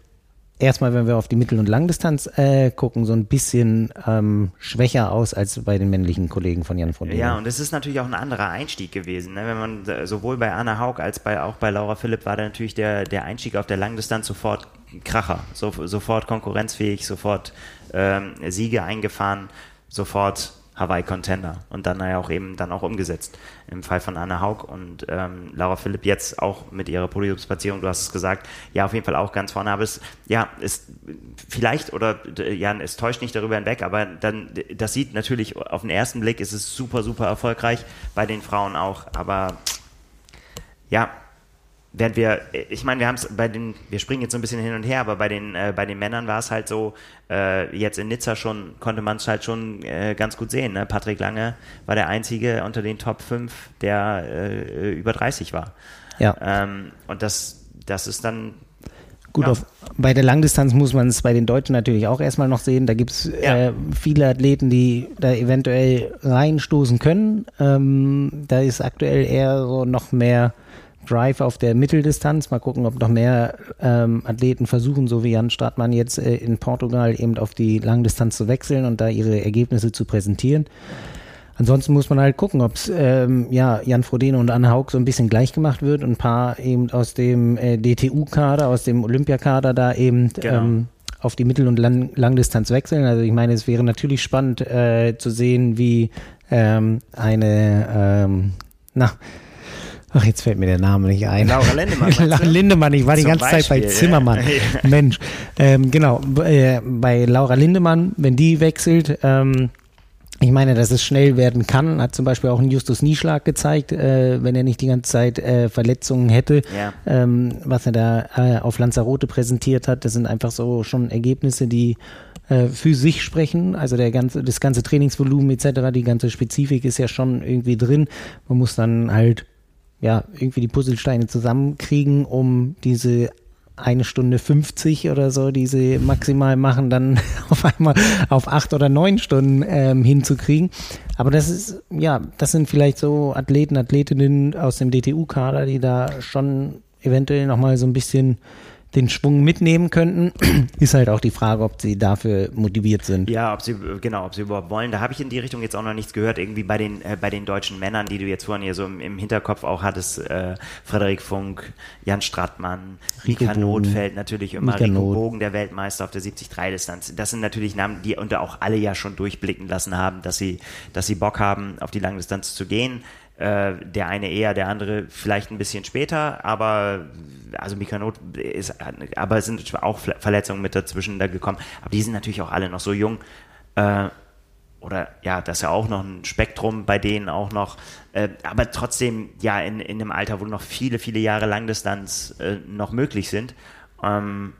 erstmal, wenn wir auf die Mittel- und Langdistanz äh, gucken, so ein bisschen ähm, schwächer aus als bei den männlichen Kollegen von Jan Degen. Ja, und es ist natürlich auch ein anderer Einstieg gewesen. Ne? Wenn man äh, sowohl bei Anna Haug als bei, auch bei Laura Philipp war da natürlich der, der Einstieg auf der Langdistanz sofort Kracher, so, sofort konkurrenzfähig, sofort ähm, Siege eingefahren, sofort Hawaii Contender und dann ja auch eben dann auch umgesetzt. Im Fall von Anna Haug und ähm, Laura Philipp jetzt auch mit ihrer Podiumsplatzierung, du hast es gesagt, ja auf jeden Fall auch ganz vorne, aber es ja ist vielleicht oder ja es täuscht nicht darüber hinweg, aber dann das sieht natürlich auf den ersten Blick ist es super super erfolgreich. Bei den Frauen auch, aber ja während wir, ich meine, wir haben es bei den, wir springen jetzt so ein bisschen hin und her, aber bei den, äh, bei den Männern war es halt so, äh, jetzt in Nizza schon, konnte man es halt schon äh, ganz gut sehen. Ne? Patrick Lange war der Einzige unter den Top 5, der äh, über 30 war. Ja. Ähm, und das, das ist dann Gut, ja. auf, bei der Langdistanz muss man es bei den Deutschen natürlich auch erstmal noch sehen. Da gibt es ja. äh, viele Athleten, die da eventuell reinstoßen können. Ähm, da ist aktuell eher so noch mehr Drive auf der Mitteldistanz. Mal gucken, ob noch mehr ähm, Athleten versuchen, so wie Jan Stratmann jetzt äh, in Portugal eben auf die Langdistanz zu wechseln und da ihre Ergebnisse zu präsentieren. Ansonsten muss man halt gucken, ob es ähm, ja, Jan Frodeno und Anne Haug so ein bisschen gleich gemacht wird und ein paar eben aus dem äh, DTU-Kader, aus dem Olympiakader da eben genau. ähm, auf die Mittel- und Lang Langdistanz wechseln. Also ich meine, es wäre natürlich spannend äh, zu sehen, wie ähm, eine, ähm, na, Ach, jetzt fällt mir der Name nicht ein. Laura Lindemann. Laura Lindemann, ich war die ganze Beispiel, Zeit bei Zimmermann. Ja. Mensch. Ähm, genau, äh, bei Laura Lindemann, wenn die wechselt, ähm, ich meine, dass es schnell werden kann, hat zum Beispiel auch ein Justus Nieschlag gezeigt, äh, wenn er nicht die ganze Zeit äh, Verletzungen hätte, ja. ähm, was er da äh, auf Lanzarote präsentiert hat. Das sind einfach so schon Ergebnisse, die äh, für sich sprechen. Also der ganze, das ganze Trainingsvolumen etc., die ganze Spezifik ist ja schon irgendwie drin. Man muss dann halt ja irgendwie die Puzzlesteine zusammenkriegen, um diese eine Stunde 50 oder so, die sie maximal machen, dann auf einmal auf acht oder neun Stunden ähm, hinzukriegen. Aber das ist, ja, das sind vielleicht so Athleten, Athletinnen aus dem DTU-Kader, die da schon eventuell nochmal so ein bisschen den Schwung mitnehmen könnten, ist halt auch die Frage, ob sie dafür motiviert sind. Ja, ob sie genau, ob sie überhaupt wollen. Da habe ich in die Richtung jetzt auch noch nichts gehört. Irgendwie bei den äh, bei den deutschen Männern, die du jetzt vorhin hier so im, im Hinterkopf auch hattest, äh, Frederik Funk, Jan Strattmann, Rika Notfeld natürlich immer, Rika Rico Not. Bogen, der Weltmeister auf der 73-Distanz. Das sind natürlich Namen, die und auch alle ja schon durchblicken lassen haben, dass sie dass sie Bock haben, auf die Langdistanz zu gehen. Äh, der eine eher, der andere vielleicht ein bisschen später, aber also Mikanot ist, aber es sind auch Verletzungen mit dazwischen da gekommen. Aber die sind natürlich auch alle noch so jung. Äh, oder ja, das ist ja auch noch ein Spektrum bei denen auch noch. Äh, aber trotzdem, ja, in, in einem Alter, wo noch viele, viele Jahre Langdistanz äh, noch möglich sind. Ähm,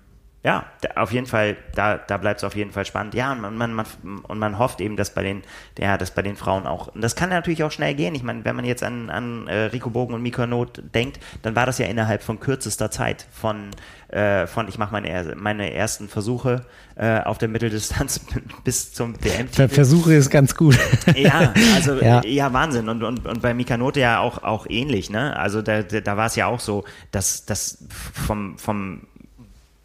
ja, auf jeden Fall, da, da bleibt es auf jeden Fall spannend. Ja, und man, man, und man hofft eben, dass bei den, ja, dass bei den Frauen auch, und das kann natürlich auch schnell gehen. Ich meine, wenn man jetzt an, an äh, Rico Bogen und Mika Not denkt, dann war das ja innerhalb von kürzester Zeit von, äh, von ich mache meine, meine ersten Versuche äh, auf der Mitteldistanz bis zum dm -Titel. Versuche ist ganz gut. ja, also ja. ja, Wahnsinn. Und, und, und bei Mika Note ja auch, auch ähnlich, ne? Also da, da war es ja auch so, dass, dass vom, vom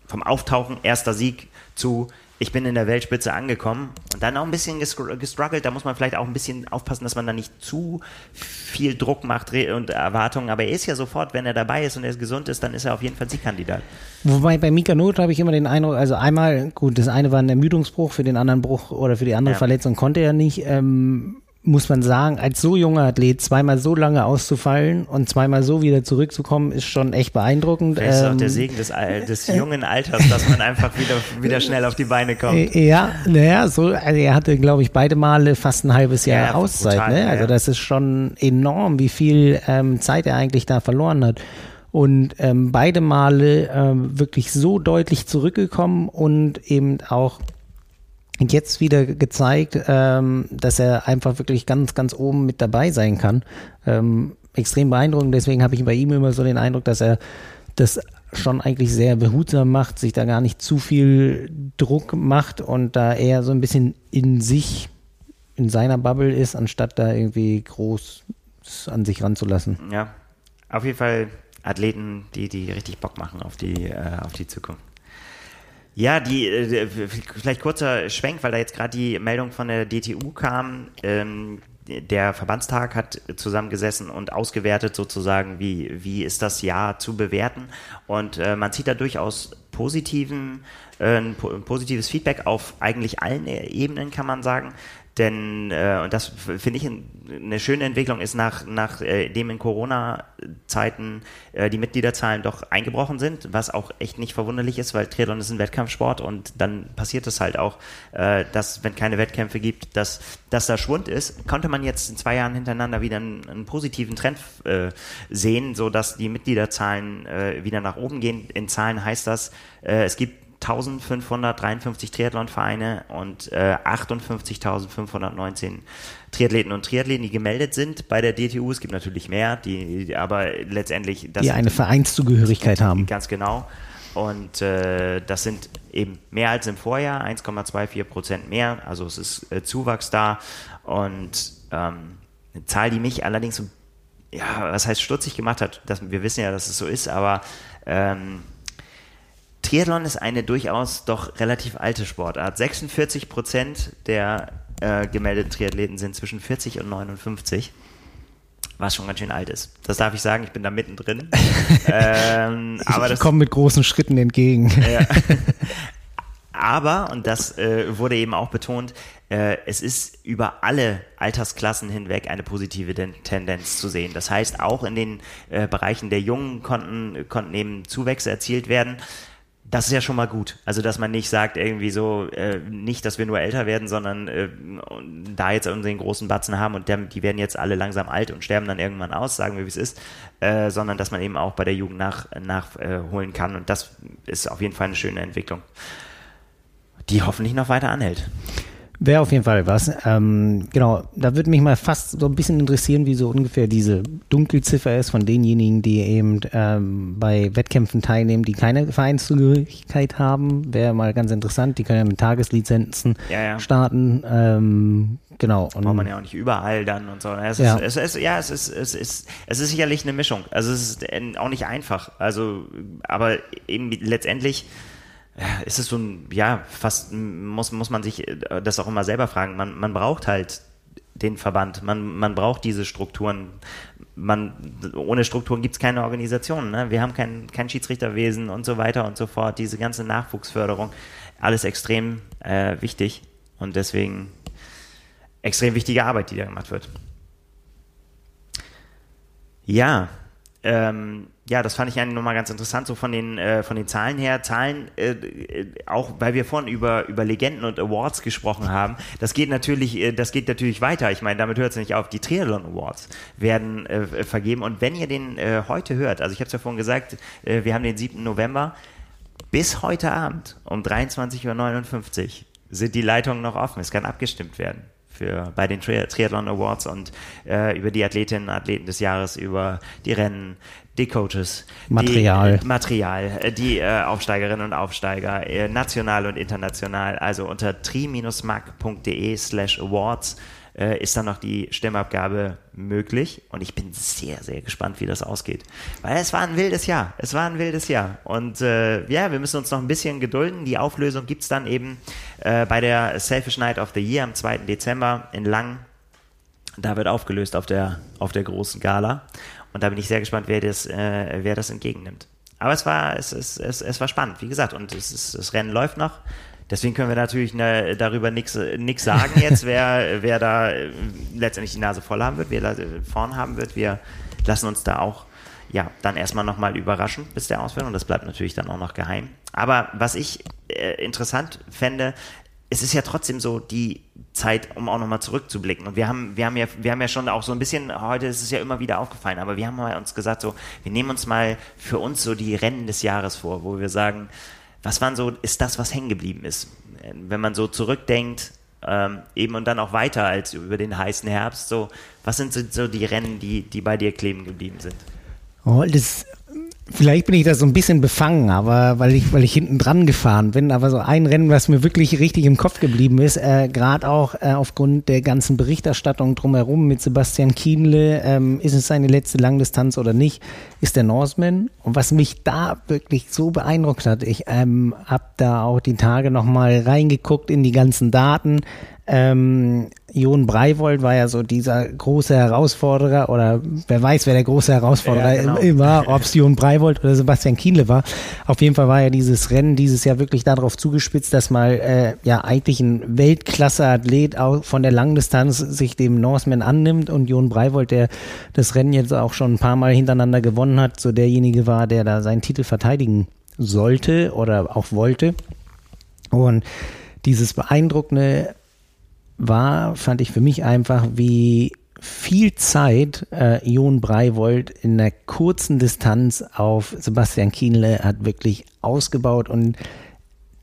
vom Auftauchen, erster Sieg zu ich bin in der Weltspitze angekommen und dann auch ein bisschen gestruggelt. Da muss man vielleicht auch ein bisschen aufpassen, dass man da nicht zu viel Druck macht und Erwartungen. Aber er ist ja sofort, wenn er dabei ist und er ist gesund ist, dann ist er auf jeden Fall Siegkandidat. Wobei bei Mika Not habe ich immer den Eindruck, also einmal, gut, das eine war ein Ermüdungsbruch, für den anderen Bruch oder für die andere ja. Verletzung konnte er nicht. Ähm, muss man sagen, als so junger Athlet zweimal so lange auszufallen und zweimal so wieder zurückzukommen, ist schon echt beeindruckend. Das ist ähm, auch der Segen des, des jungen Alters, dass man einfach wieder, wieder schnell auf die Beine kommt. Äh, ja, naja, so, also er hatte, glaube ich, beide Male fast ein halbes Jahr ja, Auszeit. Brutal, ne? Also das ist schon enorm, wie viel ähm, Zeit er eigentlich da verloren hat und ähm, beide Male ähm, wirklich so deutlich zurückgekommen und eben auch jetzt wieder gezeigt, ähm, dass er einfach wirklich ganz, ganz oben mit dabei sein kann. Ähm, extrem beeindruckend. Deswegen habe ich bei ihm immer so den Eindruck, dass er das schon eigentlich sehr behutsam macht, sich da gar nicht zu viel Druck macht und da eher so ein bisschen in sich, in seiner Bubble ist, anstatt da irgendwie groß an sich ranzulassen. Ja, auf jeden Fall Athleten, die, die richtig Bock machen auf die, äh, auf die Zukunft. Ja, die, äh, vielleicht kurzer Schwenk, weil da jetzt gerade die Meldung von der DTU kam. Ähm, der Verbandstag hat zusammengesessen und ausgewertet sozusagen, wie, wie ist das Jahr zu bewerten. Und äh, man zieht da durchaus positiven, äh, ein positives Feedback auf eigentlich allen Ebenen, kann man sagen. Denn, äh, und das finde ich eine schöne Entwicklung, ist nach, nach äh, dem in Corona-Zeiten äh, die Mitgliederzahlen doch eingebrochen sind, was auch echt nicht verwunderlich ist, weil Triathlon ist ein Wettkampfsport und dann passiert es halt auch, äh, dass, wenn keine Wettkämpfe gibt, dass, dass da Schwund ist. Konnte man jetzt in zwei Jahren hintereinander wieder einen, einen positiven Trend äh, sehen, so dass die Mitgliederzahlen äh, wieder nach oben gehen. In Zahlen heißt das, äh, es gibt 1553 Triathlonvereine und äh, 58.519 Triathleten und Triathleten, die gemeldet sind bei der DTU. Es gibt natürlich mehr, die, aber letztendlich das die eine Vereinszugehörigkeit haben. Ganz genau. Und äh, das sind eben mehr als im Vorjahr, 1,24 Prozent mehr. Also es ist äh, Zuwachs da. Und ähm, eine Zahl, die mich allerdings ja, was heißt stutzig gemacht hat, dass, wir wissen ja, dass es so ist, aber ähm, Triathlon ist eine durchaus doch relativ alte Sportart. 46 Prozent der äh, gemeldeten Triathleten sind zwischen 40 und 59 was schon ganz schön alt ist. Das darf ich sagen, ich bin da mittendrin. ähm, ich, aber ich komme mit großen Schritten entgegen. Ja. Aber, und das äh, wurde eben auch betont, äh, es ist über alle Altersklassen hinweg eine positive Tendenz zu sehen. Das heißt, auch in den äh, Bereichen der Jungen konnten, konnten eben Zuwächse erzielt werden das ist ja schon mal gut. Also, dass man nicht sagt, irgendwie so, äh, nicht, dass wir nur älter werden, sondern äh, da jetzt unseren großen Batzen haben und der, die werden jetzt alle langsam alt und sterben dann irgendwann aus, sagen wir, wie es ist, äh, sondern dass man eben auch bei der Jugend nachholen nach, äh, kann. Und das ist auf jeden Fall eine schöne Entwicklung, die hoffentlich noch weiter anhält. Wäre auf jeden Fall was. Ähm, genau, da würde mich mal fast so ein bisschen interessieren, wie so ungefähr diese Dunkelziffer ist von denjenigen, die eben ähm, bei Wettkämpfen teilnehmen, die keine Vereinszugehörigkeit haben. Wäre mal ganz interessant. Die können ja mit Tageslizenzen ja, ja. starten. Ähm, genau. Und braucht man ja auch nicht überall dann und so. Es ja. Ist, es, ist, ja, es ist, es ist, es ist sicherlich eine Mischung. Also es ist auch nicht einfach. Also, aber eben letztendlich ist es so ein, ja, fast muss, muss man sich äh, das auch immer selber fragen. Man, man braucht halt den Verband, man, man braucht diese Strukturen. Man, ohne Strukturen gibt es keine Organisation. Ne? Wir haben kein, kein Schiedsrichterwesen und so weiter und so fort. Diese ganze Nachwuchsförderung, alles extrem äh, wichtig und deswegen extrem wichtige Arbeit, die da gemacht wird. Ja, ähm, ja, das fand ich eigentlich nochmal ganz interessant, so von den, äh, von den Zahlen her. Zahlen, äh, äh, auch weil wir vorhin über, über Legenden und Awards gesprochen haben, das geht natürlich, äh, das geht natürlich weiter. Ich meine, damit hört es nicht auf. Die Triathlon Awards werden äh, vergeben. Und wenn ihr den äh, heute hört, also ich habe es ja vorhin gesagt, wir haben den 7. November, bis heute Abend um 23.59 Uhr sind die Leitungen noch offen. Es kann abgestimmt werden für, bei den Tri Triathlon Awards und äh, über die Athletinnen und Athleten des Jahres, über die Rennen, die Coaches, Material, die, äh, Material, äh, die äh, Aufsteigerinnen und Aufsteiger, äh, national und international. Also unter tri-mac.de slash awards äh, ist dann noch die Stimmabgabe möglich. Und ich bin sehr, sehr gespannt, wie das ausgeht. Weil es war ein wildes Jahr. Es war ein wildes Jahr. Und äh, ja, wir müssen uns noch ein bisschen gedulden. Die Auflösung gibt es dann eben äh, bei der Selfish Night of the Year am 2. Dezember in Lang. Da wird aufgelöst auf der, auf der großen Gala. Und da bin ich sehr gespannt, wer das, äh, wer das entgegennimmt. Aber es war, es, es, es, es war spannend, wie gesagt, und es ist, das Rennen läuft noch. Deswegen können wir natürlich ne, darüber nichts sagen jetzt, wer, wer da äh, letztendlich die Nase voll haben wird, wer da vorn haben wird. Wir lassen uns da auch ja, dann erstmal nochmal überraschen, bis der ausfällt. Und das bleibt natürlich dann auch noch geheim. Aber was ich äh, interessant fände, es ist ja trotzdem so die Zeit, um auch nochmal zurückzublicken. Und wir haben, wir haben ja, wir haben ja schon auch so ein bisschen, heute ist es ja immer wieder aufgefallen, aber wir haben mal uns gesagt, so, wir nehmen uns mal für uns so die Rennen des Jahres vor, wo wir sagen, was waren so, ist das, was hängen geblieben ist? Wenn man so zurückdenkt, ähm, eben und dann auch weiter als über den heißen Herbst, so, was sind so die Rennen, die, die bei dir kleben geblieben sind? Oh, das Vielleicht bin ich da so ein bisschen befangen, aber weil ich, weil ich hinten dran gefahren bin. Aber so ein Rennen, was mir wirklich richtig im Kopf geblieben ist, äh, gerade auch äh, aufgrund der ganzen Berichterstattung drumherum mit Sebastian Kienle, ähm, ist es seine letzte Langdistanz oder nicht, ist der Norseman. Und was mich da wirklich so beeindruckt hat, ich ähm, habe da auch die Tage nochmal reingeguckt in die ganzen Daten. Ähm, Jon Breivold war ja so dieser große Herausforderer oder wer weiß, wer der große Herausforderer Ja, genau. war, ob es Jon Breivold oder Sebastian Kienle war. Auf jeden Fall war ja dieses Rennen dieses Jahr wirklich darauf zugespitzt, dass mal äh, ja eigentlich ein Weltklasse-Athlet auch von der Langdistanz sich dem Norseman annimmt und Jon Breivold, der das Rennen jetzt auch schon ein paar Mal hintereinander gewonnen hat, so derjenige war, der da seinen Titel verteidigen sollte oder auch wollte. Und dieses beeindruckende war, fand ich für mich einfach, wie viel Zeit äh, Jon Breivold in einer kurzen Distanz auf Sebastian Kienle hat wirklich ausgebaut und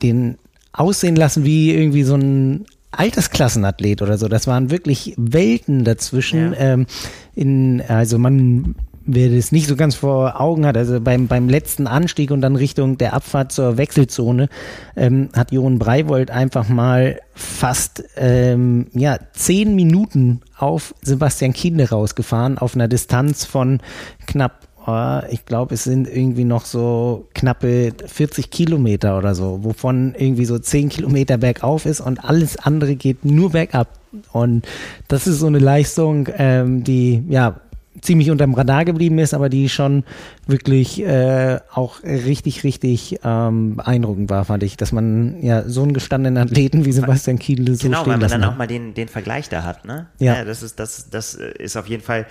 den aussehen lassen wie irgendwie so ein Altersklassenathlet oder so. Das waren wirklich Welten dazwischen. Ja. Ähm, in, also man, wer das nicht so ganz vor Augen hat, also beim, beim letzten Anstieg und dann Richtung der Abfahrt zur Wechselzone, ähm, hat Jon Breivold einfach mal fast ähm, ja, zehn Minuten auf Sebastian Kienle rausgefahren, auf einer Distanz von knapp äh, ich glaube, es sind irgendwie noch so knappe 40 Kilometer oder so, wovon irgendwie so 10 Kilometer bergauf ist und alles andere geht nur bergab. Und das ist so eine Leistung, ähm, die ja ziemlich unterm Radar geblieben ist, aber die schon wirklich äh, auch richtig, richtig ähm, beeindruckend war, fand ich, dass man ja so einen gestandenen Athleten wie Sebastian Kiel so Genau, weil stehen man lassen dann hat. auch mal den, den Vergleich da hat, ne? Ja. das ist, das, das ist auf jeden Fall.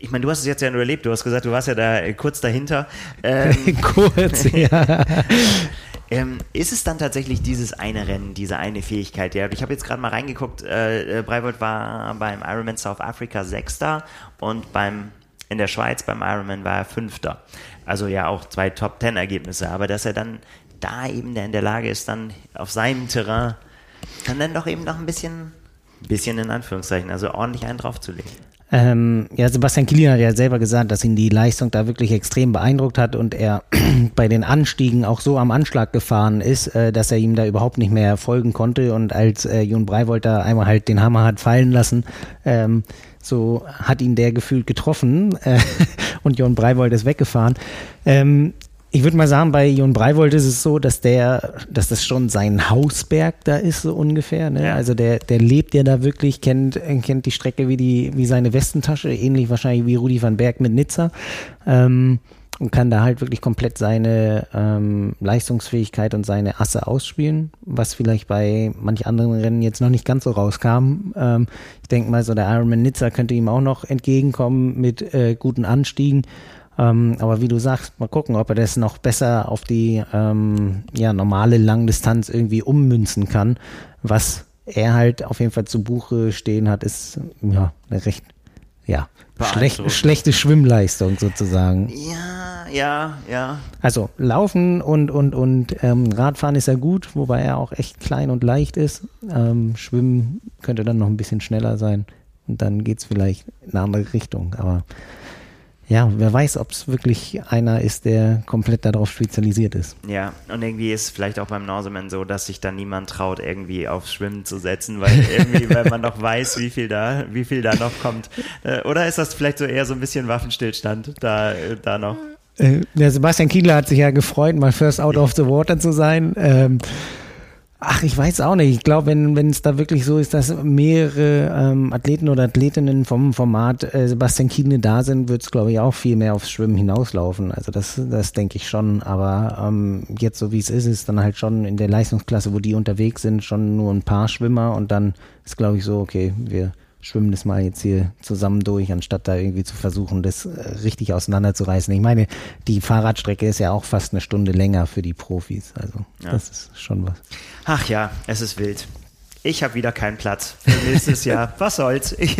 Ich meine, du hast es jetzt ja nur erlebt, du hast gesagt, du warst ja da äh, kurz dahinter. Ähm, Kurz, ja. ähm, ist es dann tatsächlich dieses eine Rennen, diese eine Fähigkeit? Ja, ich habe jetzt gerade mal reingeguckt, äh, äh, Breivold war beim Ironman South Africa Sechster und beim in der Schweiz beim Ironman war er Fünfter. Also ja auch zwei Top Ten Ergebnisse, aber dass er dann da eben in der Lage ist, dann auf seinem Terrain dann dann doch eben noch ein bisschen, bisschen in Anführungszeichen, also ordentlich einen draufzulegen. Ähm, ja, Sebastian Kilian hat ja selber gesagt, dass ihn die Leistung da wirklich extrem beeindruckt hat und er bei den Anstiegen auch so am Anschlag gefahren ist, äh, dass er ihm da überhaupt nicht mehr folgen konnte und als äh, Jon Breivold da einmal halt den Hammer hat fallen lassen, ähm, so hat ihn der gefühlt getroffen äh, und Jon Breivold ist weggefahren. Ähm, ich würde mal sagen, bei Jon Breivold ist es so, dass der, dass das schon sein Hausberg da ist, so ungefähr. Ne? Ja. Also der, der lebt ja da wirklich, kennt, kennt die Strecke wie die, wie seine Westentasche, ähnlich wahrscheinlich wie Rudi van Berg mit Nizza. Ähm, und kann da halt wirklich komplett seine ähm, Leistungsfähigkeit und seine Asse ausspielen, was vielleicht bei manch anderen Rennen jetzt noch nicht ganz so rauskam. Ähm, ich denke mal, so der Ironman Nizza könnte ihm auch noch entgegenkommen mit äh, guten Anstiegen. Ähm, aber wie du sagst, mal gucken, ob er das noch besser auf die ähm, ja, normale Langdistanz irgendwie ummünzen kann. Was er halt auf jeden Fall zu Buche stehen hat, ist ja eine recht ja, schlecht, schlechte Schwimmleistung sozusagen. Ja, ja, ja. Also Laufen und, und, und ähm, Radfahren ist ja gut, wobei er auch echt klein und leicht ist. Ähm, Schwimmen könnte dann noch ein bisschen schneller sein und dann geht's vielleicht in eine andere Richtung. Aber ja, wer weiß, ob es wirklich einer ist, der komplett darauf spezialisiert ist. Ja, und irgendwie ist vielleicht auch beim Norseman so, dass sich da niemand traut, irgendwie aufs Schwimmen zu setzen, weil irgendwie, weil man noch weiß, wie viel da, wie viel da noch kommt. Äh, Oder ist das vielleicht so eher so ein bisschen Waffenstillstand da, äh, da noch? Äh, der Sebastian Kiedler hat sich ja gefreut, mal First Out of the Water zu sein. Ähm, ach, ich weiß auch nicht. Ich glaube, wenn wenn es da wirklich so ist, dass mehrere ähm, Athleten oder Athletinnen vom Format äh, Sebastian Kiedle da sind, wird es, glaube ich, auch viel mehr aufs Schwimmen hinauslaufen. Also das, das denke ich schon. Aber ähm, jetzt, so wie es ist, ist dann halt schon in der Leistungsklasse, wo die unterwegs sind, schon nur ein paar Schwimmer und dann ist, glaube ich, so, okay, wir schwimmen das mal jetzt hier zusammen durch, anstatt da irgendwie zu versuchen, das äh, richtig auseinanderzureißen. Ich meine, die Fahrradstrecke ist ja auch fast eine Stunde länger für die Profis. Also Ja. das ist schon was. Ach ja, es ist wild. Ich habe wieder keinen Platz für nächstes Jahr. Was soll's? Ich,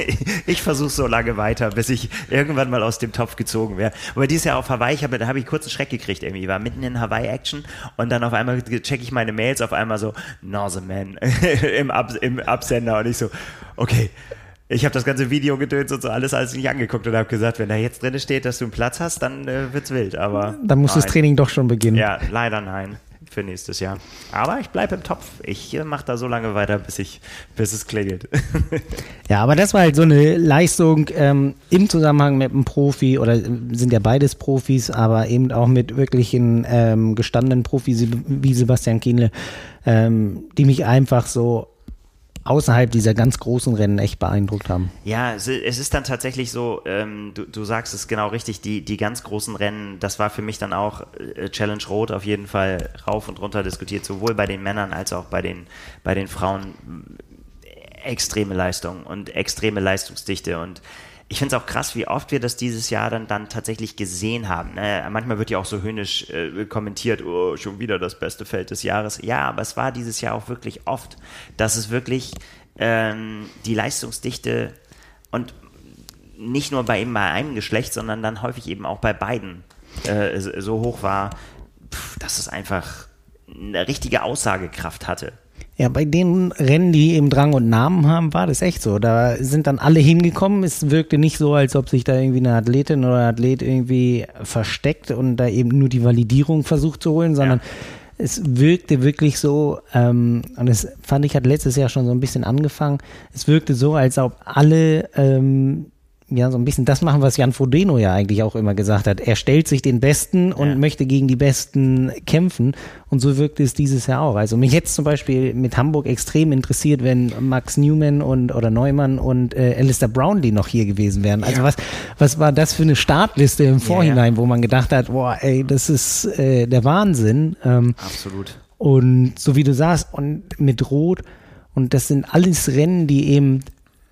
ich versuche so lange weiter, bis ich irgendwann mal aus dem Topf gezogen wäre. Aber dieses Jahr auf Hawaii, ich hab, da habe ich kurz einen Schreck gekriegt irgendwie. Ich war mitten in Hawaii-Action und dann auf einmal checke ich meine Mails, auf einmal so, Norseman im, Ab, im Absender und ich so, okay. Ich habe das ganze Video gedönt und so alles alles nicht angeguckt und habe gesagt, wenn da jetzt drin steht, dass du einen Platz hast, dann äh, wird's wild. Aber Dann muss das nein. Training doch schon beginnen. Ja, leider nein. für nächstes Jahr. Aber ich bleibe im Topf. Ich äh, mache da so lange weiter, bis, ich, bis es klingelt. ja, aber das war halt so eine Leistung ähm, im Zusammenhang mit einem Profi oder äh, sind ja beides Profis, aber eben auch mit wirklichen ähm, gestandenen Profis wie Sebastian Kienle, ähm, die mich einfach so außerhalb dieser ganz großen Rennen echt beeindruckt haben. Ja, es ist dann tatsächlich so, ähm, du, du sagst es genau richtig, die, die ganz großen Rennen, das war für mich dann auch äh, Challenge Rot auf jeden Fall rauf und runter diskutiert, sowohl bei den Männern als auch bei den, bei den Frauen. Extreme Leistung und extreme Leistungsdichte und ich finde es auch krass, wie oft wir das dieses Jahr dann, dann tatsächlich gesehen haben. Ne? Manchmal wird ja auch so höhnisch äh, kommentiert, oh, schon wieder das beste Feld des Jahres. Ja, aber es war dieses Jahr auch wirklich oft, dass es wirklich ähm, die Leistungsdichte und nicht nur bei eben bei einem Geschlecht, sondern dann häufig eben auch bei beiden äh, so hoch war, dass es einfach eine richtige Aussagekraft hatte. Ja, bei den Rennen, die eben Drang und Namen haben, war das echt so. Da sind dann alle hingekommen. Es wirkte nicht so, als ob sich da irgendwie eine Athletin oder ein Athlet irgendwie versteckt und da eben nur die Validierung versucht zu holen, sondern ja. es wirkte wirklich so, ähm, und das fand ich hat letztes Jahr schon so ein bisschen angefangen, es wirkte so, als ob alle ähm, ja, so ein bisschen das machen, was Jan Frodeno ja eigentlich auch immer gesagt hat. Er stellt sich den Besten und ja. möchte gegen die Besten kämpfen. Und so wirkt es dieses Jahr auch. Also mich jetzt zum Beispiel mit Hamburg extrem interessiert, wenn Max Newman und oder Neumann und äh, Alistair Brownlee noch hier gewesen wären. Also ja. was, was war das für eine Startliste im Vorhinein, ja, wo man gedacht hat, boah, ey, das ist äh, der Wahnsinn. Ähm, Absolut. Und so wie du sagst, und mit Rot, und das sind alles Rennen, die eben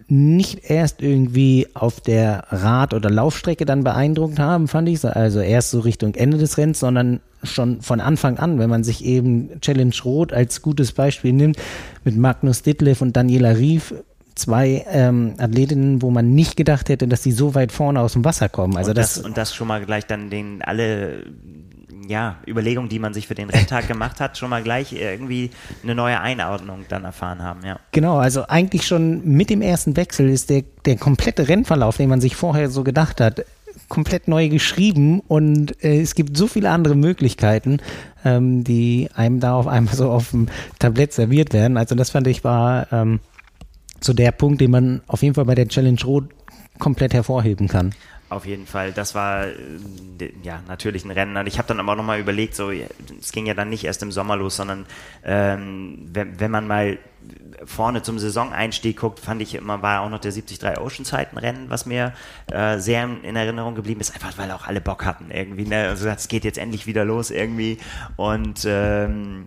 nicht erst irgendwie auf der Rad- oder Laufstrecke dann beeindruckt haben, fand ich. Also erst so Richtung Ende des Rennens, sondern schon von Anfang an, wenn man sich eben Challenge Rot als gutes Beispiel nimmt, mit Magnus Ditlev und Daniela Rief, zwei ähm, Athletinnen, wo man nicht gedacht hätte, dass sie so weit vorne aus dem Wasser kommen. Also und das, das, und das schon mal gleich dann den alle ja, Überlegungen, die man sich für den Renntag gemacht hat, schon mal gleich irgendwie eine neue Einordnung dann erfahren haben, ja. Genau, also eigentlich schon mit dem ersten Wechsel ist der, der komplette Rennverlauf, den man sich vorher so gedacht hat, komplett neu geschrieben und äh, es gibt so viele andere Möglichkeiten, ähm, die einem da auf einmal so auf dem Tablett serviert werden. Also das fand ich war ähm, so der Punkt, den man auf jeden Fall bei der Challenge Rot komplett hervorheben kann. Auf jeden Fall, das war äh, ja natürlich ein Rennen. Und ich habe dann aber nochmal überlegt, so es ging ja dann nicht erst im Sommer los, sondern ähm, wenn, wenn man mal vorne zum Saisoneinstieg guckt, fand ich immer, war auch noch der 73 Oceanside ein Rennen, was mir äh, sehr in Erinnerung geblieben ist, einfach weil auch alle Bock hatten irgendwie. Ne? Also es geht jetzt endlich wieder los irgendwie. Und ähm,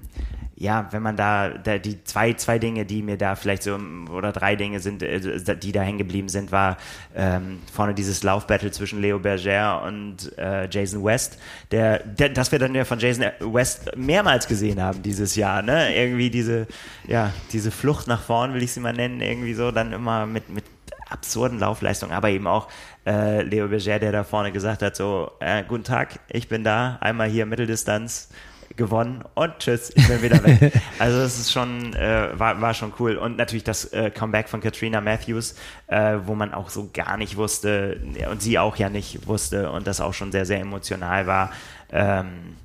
ja, wenn man da, da, die zwei, zwei Dinge, die mir da vielleicht so, oder drei Dinge sind, äh, die da hängen geblieben sind, war ähm, vorne dieses Laufbattle zwischen Leo Berger und äh, Jason West, der, der, das wir dann ja von Jason West mehrmals gesehen haben dieses Jahr, ne? Irgendwie diese, ja, diese Flucht nach vorn, will ich sie mal nennen, irgendwie so, dann immer mit, mit absurden Laufleistungen, aber eben auch äh, Leo Berger, der da vorne gesagt hat, so, äh, guten Tag, ich bin da, einmal hier Mitteldistanz, gewonnen und tschüss, ich bin wieder weg. also das ist schon, äh, war, war schon cool. Und natürlich das äh, Comeback von Katrina Matthews, äh, wo man auch so gar nicht wusste und sie auch ja nicht wusste und das auch schon sehr, sehr emotional war. Ähm,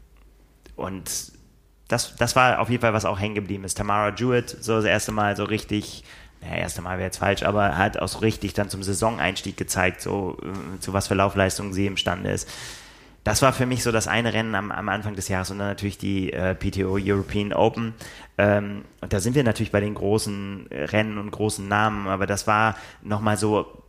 und das, das war auf jeden Fall, was auch hängen geblieben ist. Tamara Jewett, so das erste Mal so richtig naja, erste Mal wäre jetzt falsch, aber hat auch so richtig dann zum Saisoneinstieg gezeigt, so äh, zu was für Laufleistungen sie imstande ist das war für mich so das eine Rennen am, am Anfang des Jahres und dann natürlich die äh, PTO European Open. Ähm, und da sind wir natürlich bei den großen Rennen und großen Namen, aber das war nochmal so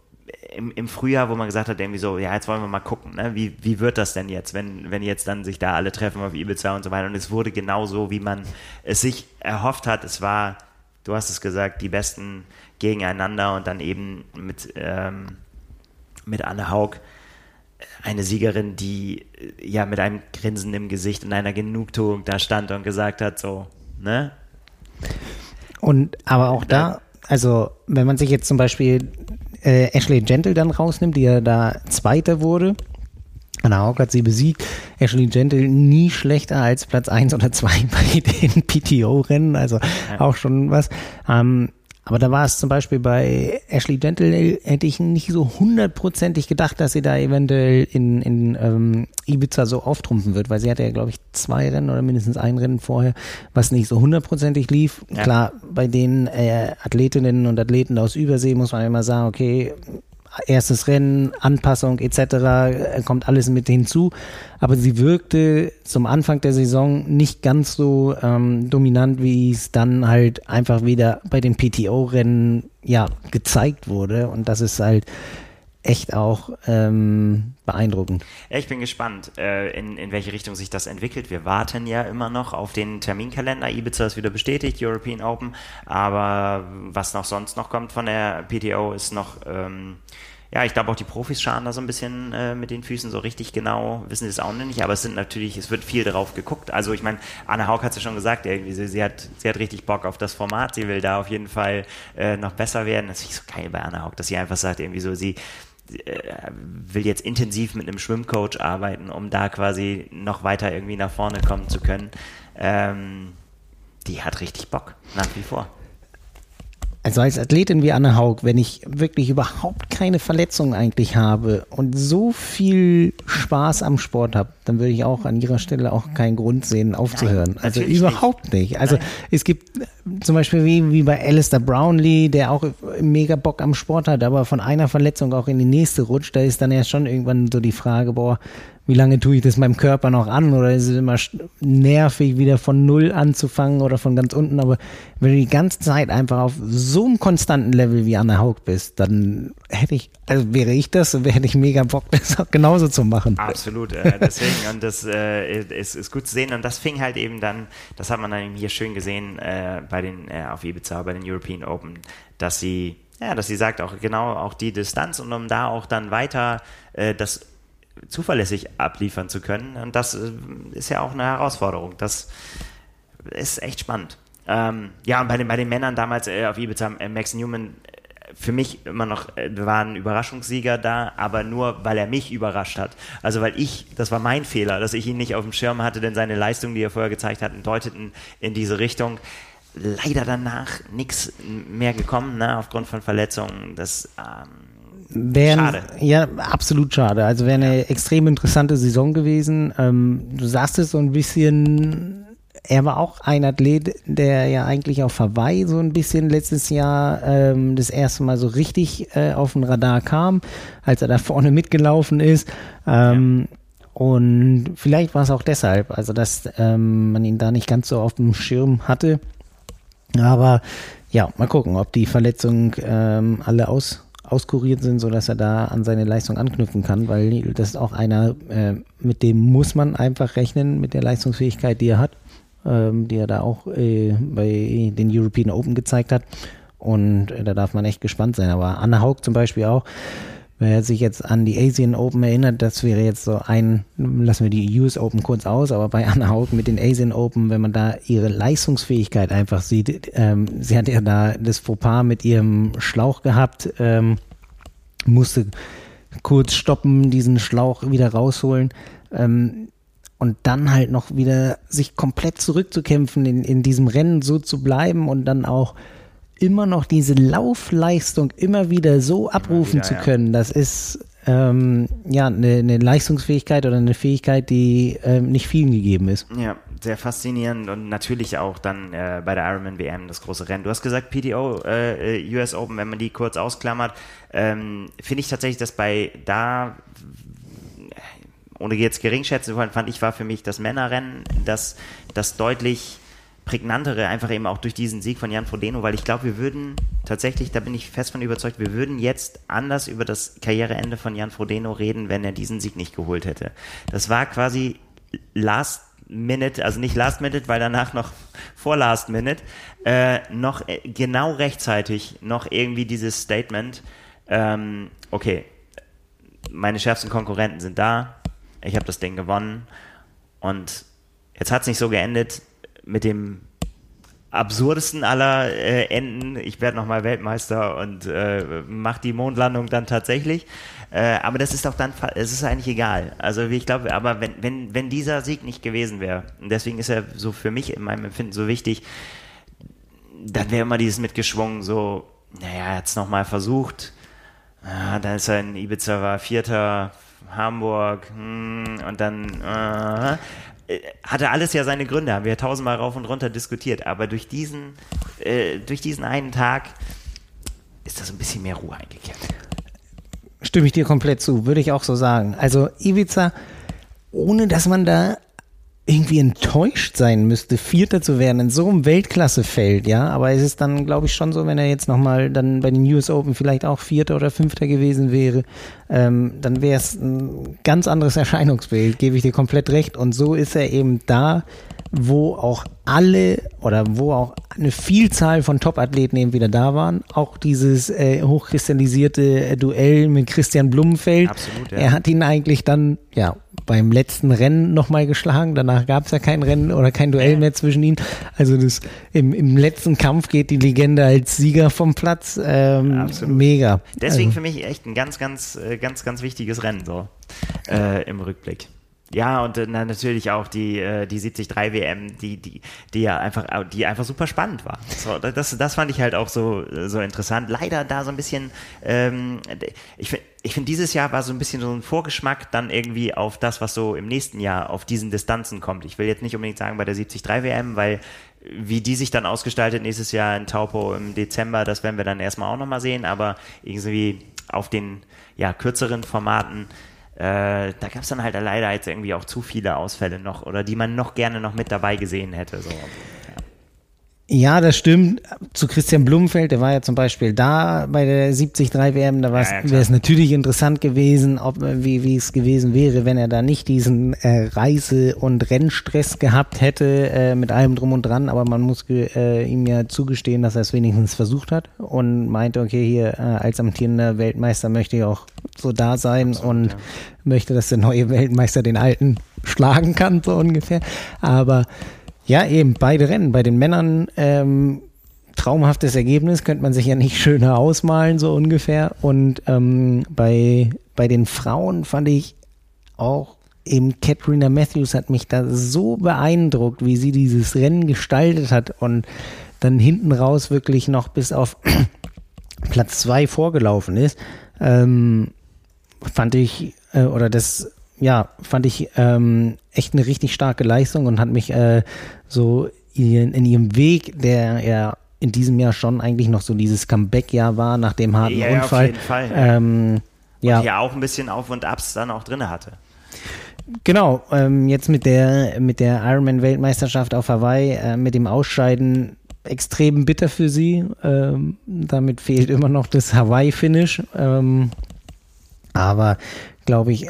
im, im Frühjahr, wo man gesagt hat, irgendwie so, ja, jetzt wollen wir mal gucken, ne? wie, wie wird das denn jetzt, wenn, wenn jetzt dann sich da alle treffen auf Ibiza und so weiter. Und es wurde genau so, wie man es sich erhofft hat. Es war, du hast es gesagt, die Besten gegeneinander und dann eben mit, ähm, mit Anne Haug eine Siegerin, die äh, ja mit einem Grinsen im Gesicht und einer Genugtuung da stand und gesagt hat, so, ne? Und aber auch da, also wenn man sich jetzt zum Beispiel äh, Ashley Gentle dann rausnimmt, die ja da Zweiter wurde, Anna Haug hat sie besiegt. Ashley Gentle nie schlechter als Platz 1 oder 2 bei den PTO-Rennen, also ja. auch schon was. Ähm, aber da war es zum Beispiel bei Ashley Gentle, hätte ich nicht so hundertprozentig gedacht, dass sie da eventuell in, in ähm, Ibiza so auftrumpfen wird, weil sie hatte ja, glaube ich, zwei Rennen oder mindestens ein Rennen vorher, was nicht so hundertprozentig lief. Ja. Klar, bei den äh, Athletinnen und Athleten aus Übersee muss man immer sagen, okay, erstes Rennen, Anpassung etc. Äh, kommt alles mit hinzu. Aber sie wirkte zum Anfang der Saison nicht ganz so ähm, dominant, wie es dann halt einfach wieder bei den PTO-Rennen ja gezeigt wurde. Und das ist halt echt auch ähm, beeindruckend. Ich bin gespannt, äh, in, in welche Richtung sich das entwickelt. Wir warten ja immer noch auf den Terminkalender. Ibiza ist wieder bestätigt, European Open. Aber was noch sonst noch kommt von der PTO ist noch, ähm, ja, ich glaube auch die Profis scharen da so ein bisschen äh, mit den Füßen so richtig genau, wissen sie es auch nicht, aber es sind natürlich, es wird viel drauf geguckt. Also ich meine, Anne Haug hat es ja schon gesagt, irgendwie, sie, sie, hat, sie hat richtig Bock auf das Format, sie will da auf jeden Fall äh, noch besser werden. Das ist so geil bei Anne Haug, dass sie einfach sagt, irgendwie so, sie will jetzt intensiv mit einem Schwimmcoach arbeiten, um da quasi noch weiter irgendwie nach vorne kommen zu können. Ähm, die hat richtig Bock, nach wie vor. Also als Athletin wie Anne Haug, wenn ich wirklich überhaupt keine Verletzung eigentlich habe und so viel Spaß am Sport habe, dann würde ich auch an ihrer Stelle auch keinen Grund sehen, aufzuhören. Nein, also überhaupt nicht. nicht. Also Nein. es gibt zum Beispiel wie, wie bei Alistair Brownlee, der auch mega Bock am Sport hat, aber von einer Verletzung auch in die nächste rutscht, da ist dann ja schon irgendwann so die Frage, boah, wie lange tue ich das meinem Körper noch an oder ist es immer nervig, wieder von Null anzufangen oder von ganz unten. Aber wenn du die ganze Zeit einfach auf so einem konstanten Level wie Anna Haug bist, dann hätte ich, also wäre ich das, hätte ich mega Bock, das auch genauso zu machen. Absolut, äh, deswegen, und das äh, ist, ist gut zu sehen. Und das fing halt eben dann, das hat man dann hier schön gesehen äh, bei den, äh, auf Ibiza, bei den European Open, dass sie ja, dass sie sagt auch genau auch die Distanz und um da auch dann weiter äh, das zuverlässig abliefern zu können. Und das äh, ist ja auch eine Herausforderung. Das ist echt spannend. Ähm, ja, und bei den, bei den Männern damals äh, auf Ibiza, äh, Max Newman, äh, für mich immer noch, äh, war ein Überraschungssieger da, aber nur, weil er mich überrascht hat. Also weil ich, das war mein Fehler, dass ich ihn nicht auf dem Schirm hatte, denn seine Leistungen, die er vorher gezeigt hat, deuteten in diese Richtung. Leider danach nichts mehr gekommen, ne, aufgrund von Verletzungen. Das ähm, Wären, schade. Ja, absolut schade. Also wäre eine extrem interessante Saison gewesen. Ähm, du sagst es so ein bisschen, er war auch ein Athlet, der ja eigentlich auf Hawaii so ein bisschen letztes Jahr ähm, das erste Mal so richtig äh, auf den Radar kam, als er da vorne mitgelaufen ist. Ähm, ja. Und vielleicht war es auch deshalb, also dass ähm, man ihn da nicht ganz so auf dem Schirm hatte. Aber ja, mal gucken, ob die Verletzungen ähm, alle aus auskuriert sind, sodass er da an seine Leistung anknüpfen kann, weil das ist auch einer, äh, mit dem muss man einfach rechnen, mit der Leistungsfähigkeit, die er hat, ähm, die er da auch äh, bei den European Open gezeigt hat. Und äh, da darf man echt gespannt sein. Aber Anna Haug zum Beispiel auch, Wer sich jetzt an die Asian Open erinnert, das wäre jetzt so ein, lassen wir die US Open kurz aus, aber bei Anna Haug mit den Asian Open, wenn man da ihre Leistungsfähigkeit einfach sieht, ähm, sie hat ja da das Fauxpas mit ihrem Schlauch gehabt, ähm, musste kurz stoppen, diesen Schlauch wieder rausholen. Ähm, und dann halt noch wieder sich komplett zurückzukämpfen, in, in diesem Rennen so zu bleiben und dann auch immer noch diese Laufleistung immer wieder so abrufen wieder, zu können, ja. das ist ähm, ja eine, eine, Leistungsfähigkeit oder eine Fähigkeit, die ähm, nicht vielen gegeben ist. Ja, sehr faszinierend und natürlich auch dann äh, bei der Ironman WM das große Rennen. Du hast gesagt PTO, äh, US Open, wenn man die kurz ausklammert, ähm, finde ich tatsächlich, dass bei da ohne jetzt gering schätzen zu wollen, fand ich war für mich das Männerrennen, das, das deutlich prägnantere, einfach eben auch durch diesen Sieg von Jan Frodeno, weil ich glaube, wir würden tatsächlich, da bin ich fest von überzeugt, wir würden jetzt anders über das Karriereende von Jan Frodeno reden, wenn er diesen Sieg nicht geholt hätte. Das war quasi Last Minute, also nicht Last Minute, weil danach noch vor Last Minute, äh, noch äh, genau rechtzeitig noch irgendwie dieses Statement, ähm, okay, meine schärfsten Konkurrenten sind da, ich habe das Ding gewonnen und jetzt hat es nicht so geendet, mit dem absurdesten aller äh, Enden. Ich werde nochmal Weltmeister und äh, mach die Mondlandung dann tatsächlich. Äh, aber das ist doch dann, es ist eigentlich egal. Also wie ich glaube, aber wenn, wenn, wenn dieser Sieg nicht gewesen wäre, und deswegen ist er so für mich in meinem Empfinden so wichtig, dann wäre immer dieses mitgeschwungen, so, naja, er hat es nochmal versucht. Ah, dann ist er in Ibiza, war Vierter, Hamburg, hm, und dann äh, hatte alles ja seine Gründe, haben wir tausendmal rauf und runter diskutiert, aber durch diesen, äh, durch diesen einen Tag ist da so ein bisschen mehr Ruhe eingekehrt. Stimme ich dir komplett zu, würde ich auch so sagen. Also Ibiza, ohne dass man da irgendwie enttäuscht sein müsste, Vierter zu werden in so einem Weltklassefeld, ja. Aber es ist dann, glaube ich, schon so, wenn er jetzt nochmal dann bei den US Open vielleicht auch Vierter oder Fünfter gewesen wäre, ähm, dann wäre es ein ganz anderes Erscheinungsbild, gebe ich dir komplett recht. Und so ist er eben da, wo auch alle oder wo auch eine Vielzahl von Top-Athleten eben wieder da waren. Auch dieses äh, hochkristallisierte äh, Duell mit Christian Blumenfeld. Absolut, ja. Er hat ihn eigentlich dann ja beim letzten Rennen nochmal geschlagen. Danach gab es ja kein Rennen oder kein Duell mehr zwischen ihnen. Also das im, im letzten Kampf geht die Legende als Sieger vom Platz. Ähm, mega. Deswegen also. für mich echt ein ganz, ganz, äh, ganz, ganz wichtiges Rennen so äh, im Rückblick. Ja, und äh, natürlich auch die, äh, die 73 WM, die, die, die ja einfach, die einfach super spannend war. So, das, das fand ich halt auch so, so interessant. Leider da so ein bisschen, ähm, ich finde, ich finde, dieses Jahr war so ein bisschen so ein Vorgeschmack dann irgendwie auf das, was so im nächsten Jahr auf diesen Distanzen kommt. Ich will jetzt nicht unbedingt sagen bei der 73 WM, weil wie die sich dann ausgestaltet nächstes Jahr in Taupo im Dezember, das werden wir dann erstmal auch nochmal sehen, aber irgendwie auf den ja, kürzeren Formaten äh, da gab es dann halt leider jetzt irgendwie auch zu viele Ausfälle noch oder die man noch gerne noch mit dabei gesehen hätte. So. Ja, das stimmt. Zu Christian Blumenfeld, der war ja zum Beispiel da bei der 73 WM, da ja, ja, wäre es natürlich interessant gewesen, ob, wie, wie es gewesen wäre, wenn er da nicht diesen äh, Reise- und Rennstress gehabt hätte, äh, mit allem drum und dran, aber man muss äh, ihm ja zugestehen, dass er es wenigstens versucht hat und meinte, okay, hier äh, als amtierender Weltmeister möchte ich auch so da sein Absolut, und ja. möchte, dass der neue Weltmeister den alten schlagen kann, so ungefähr. Aber ja, eben, beide Rennen. Bei den Männern ähm, traumhaftes Ergebnis, könnte man sich ja nicht schöner ausmalen, so ungefähr. Und ähm, bei, bei den Frauen fand ich auch eben Katrina Matthews hat mich da so beeindruckt, wie sie dieses Rennen gestaltet hat und dann hinten raus wirklich noch bis auf Platz zwei vorgelaufen ist. Ähm, fand ich, äh, oder das ja, fand ich ähm, echt eine richtig starke Leistung und hat mich äh, so in, in ihrem Weg, der ja in diesem Jahr schon eigentlich noch so dieses Comeback-Jahr war nach dem harten ja, Unfall. Auf jeden Fall. Ähm, ja. Und ja auch ein bisschen Auf und Abs dann auch drin hatte. Genau, ähm, jetzt mit der mit der Ironman-Weltmeisterschaft auf Hawaii, äh, mit dem Ausscheiden extrem bitter für sie. Ähm, damit fehlt immer noch das Hawaii-Finish. Ähm, aber glaube ich,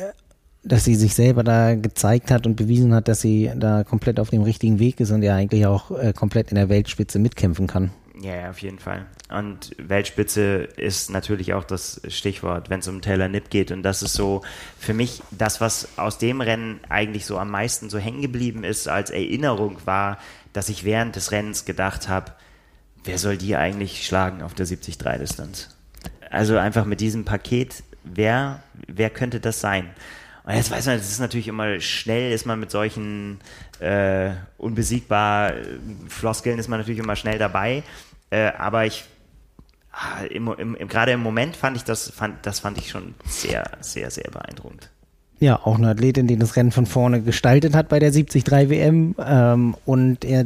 dass sie sich selber da gezeigt hat und bewiesen hat, dass sie da komplett auf dem richtigen Weg ist und ja eigentlich auch äh, komplett in der Weltspitze mitkämpfen kann. Ja, ja, auf jeden Fall. Und Weltspitze ist natürlich auch das Stichwort, wenn es um Taylor Nipp geht. Und das ist so für mich das, was aus dem Rennen eigentlich so am meisten so hängen geblieben ist als Erinnerung war, dass ich während des Rennens gedacht habe, wer soll die eigentlich schlagen auf der 73-Distanz? Also einfach mit diesem Paket, wer, wer könnte das sein? Und jetzt weiß man, es ist natürlich immer schnell, ist man mit solchen äh, unbesiegbar äh, Floskeln ist man natürlich immer schnell dabei. Äh, aber ich ah, im, im, im, gerade im Moment fand ich das, fand, das fand ich schon sehr, sehr, sehr beeindruckend. Ja, auch eine Athletin, die das Rennen von vorne gestaltet hat bei der 73 WM ähm, und er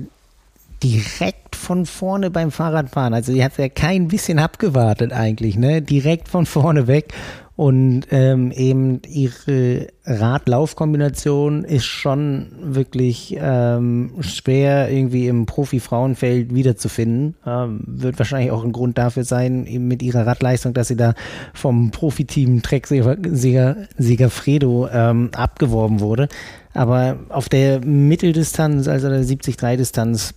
direkt von vorne beim Fahrradfahren. Also die hat ja kein bisschen abgewartet eigentlich, ne? Direkt von vorne weg und ähm, eben ihre Rad-Lauf-Kombination ist schon wirklich ähm, schwer irgendwie im Profi-Frauenfeld wiederzufinden. Ähm, wird wahrscheinlich auch ein Grund dafür sein, eben mit ihrer Radleistung, dass sie da vom Profiteam Trek-Sieger Fredo ähm, abgeworben wurde. Aber auf der Mitteldistanz, also der 70-3-Distanz,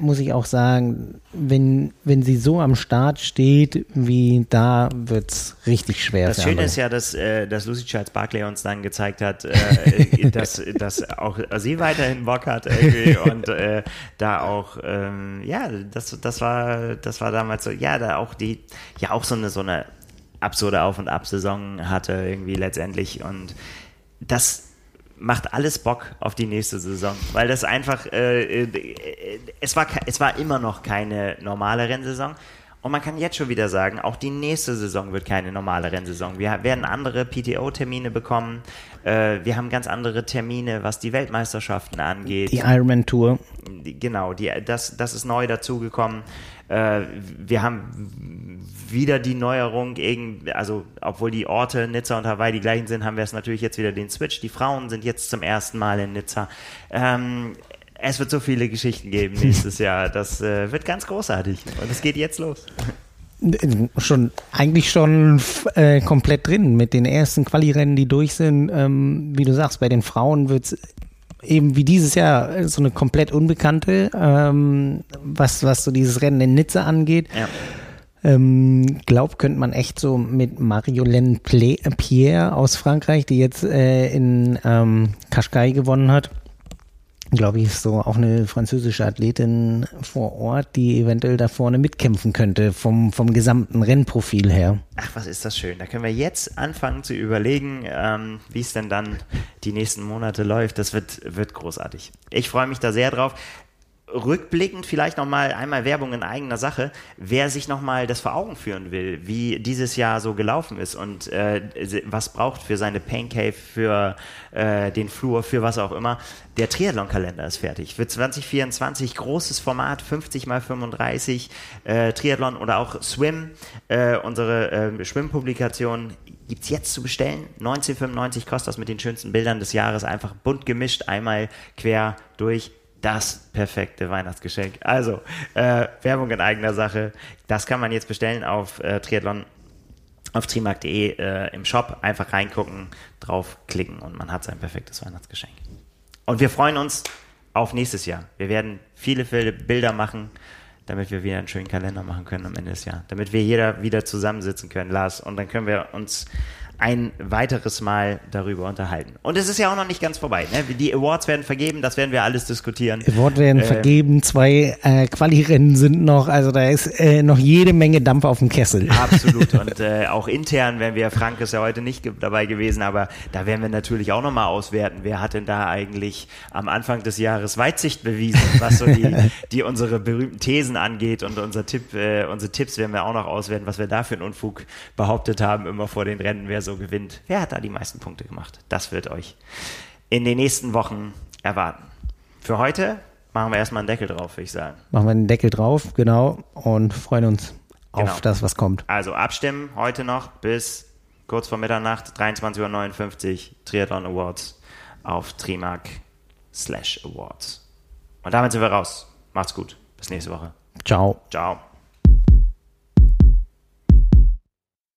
muss ich auch sagen, wenn, wenn sie so am Start steht, wie da, wird es richtig schwer. Das Schöne ist ja, dass, äh, dass Lucy Charles Barclay uns dann gezeigt hat, äh, dass, dass auch sie weiterhin Bock hat irgendwie und äh, da auch, ähm, ja, das, das war, das war damals so, ja, da auch die, ja auch so eine, so eine absurde Auf- und Ab-Saison hatte irgendwie letztendlich und das macht alles Bock auf die nächste Saison, weil das einfach, äh, äh, es, war, es war immer noch keine normale Rennsaison. Und man kann jetzt schon wieder sagen, auch die nächste Saison wird keine normale Rennsaison. Wir werden andere PTO-Termine bekommen. Äh, wir haben ganz andere Termine, was die Weltmeisterschaften angeht. Die Ironman Tour. Genau, die, das, das ist neu dazugekommen. Äh, wir haben wieder die Neuerung, also obwohl die Orte Nizza und Hawaii die gleichen sind, haben wir es natürlich jetzt wieder den Switch. Die Frauen sind jetzt zum ersten Mal in Nizza. Ähm, es wird so viele Geschichten geben nächstes Jahr. Das äh, wird ganz großartig. Und es geht jetzt los. Schon, eigentlich schon äh, komplett drin mit den ersten Quali-Rennen, die durch sind. Ähm, wie du sagst, bei den Frauen wird es eben wie dieses Jahr so eine komplett unbekannte, ähm, was, was so dieses Rennen in Nizza angeht. Ja. Ähm, glaub, könnte man echt so mit Mariolène Pierre aus Frankreich, die jetzt äh, in ähm, Kaschkai gewonnen hat, glaube ich, so auch eine französische Athletin vor Ort, die eventuell da vorne mitkämpfen könnte, vom, vom gesamten Rennprofil her. Ach, was ist das schön. Da können wir jetzt anfangen zu überlegen, ähm, wie es denn dann die nächsten Monate läuft. Das wird, wird großartig. Ich freue mich da sehr drauf rückblickend vielleicht nochmal einmal Werbung in eigener Sache, wer sich nochmal das vor Augen führen will, wie dieses Jahr so gelaufen ist und äh, was braucht für seine Pain Cave, für äh, den Flur, für was auch immer. Der Triathlon-Kalender ist fertig. Für 2024 großes Format, 50 mal 35 äh, Triathlon oder auch Swim. Äh, unsere äh, Schwimmpublikation gibt's jetzt zu bestellen. 1995 kostet das mit den schönsten Bildern des Jahres einfach bunt gemischt, einmal quer durch das perfekte Weihnachtsgeschenk. Also, äh, Werbung in eigener Sache. Das kann man jetzt bestellen auf äh, Triathlon auf trimark.de äh, im Shop. Einfach reingucken, draufklicken und man hat sein perfektes Weihnachtsgeschenk. Und wir freuen uns auf nächstes Jahr. Wir werden viele, viele Bilder machen, damit wir wieder einen schönen Kalender machen können am Ende des Jahres. Damit wir jeder wieder zusammensitzen können, Lars. Und dann können wir uns ein weiteres Mal darüber unterhalten. Und es ist ja auch noch nicht ganz vorbei. Ne? Die Awards werden vergeben, das werden wir alles diskutieren. Awards werden äh, vergeben, zwei äh, Quali-Rennen sind noch, also da ist äh, noch jede Menge Dampf auf dem Kessel. Absolut. Und äh, auch intern, wenn wir, Frank ist ja heute nicht dabei gewesen, aber da werden wir natürlich auch nochmal auswerten, wer hat denn da eigentlich am Anfang des Jahres Weitsicht bewiesen, was so die, die unsere berühmten Thesen angeht und unser Tipp, äh, unsere Tipps werden wir auch noch auswerten, was wir da für einen Unfug behauptet haben, immer vor den Rennen, wer so gewinnt. Wer hat da die meisten Punkte gemacht? Das wird euch in den nächsten Wochen erwarten. Für heute machen wir erstmal einen Deckel drauf, würde ich sagen. Machen wir einen Deckel drauf, genau, und freuen uns genau. auf das, was kommt. Also abstimmen heute noch bis kurz vor Mitternacht, 23.59 Uhr, Triathlon Awards auf Trimark slash Awards. Und damit sind wir raus. Macht's gut. Bis nächste Woche. Ciao. Ciao.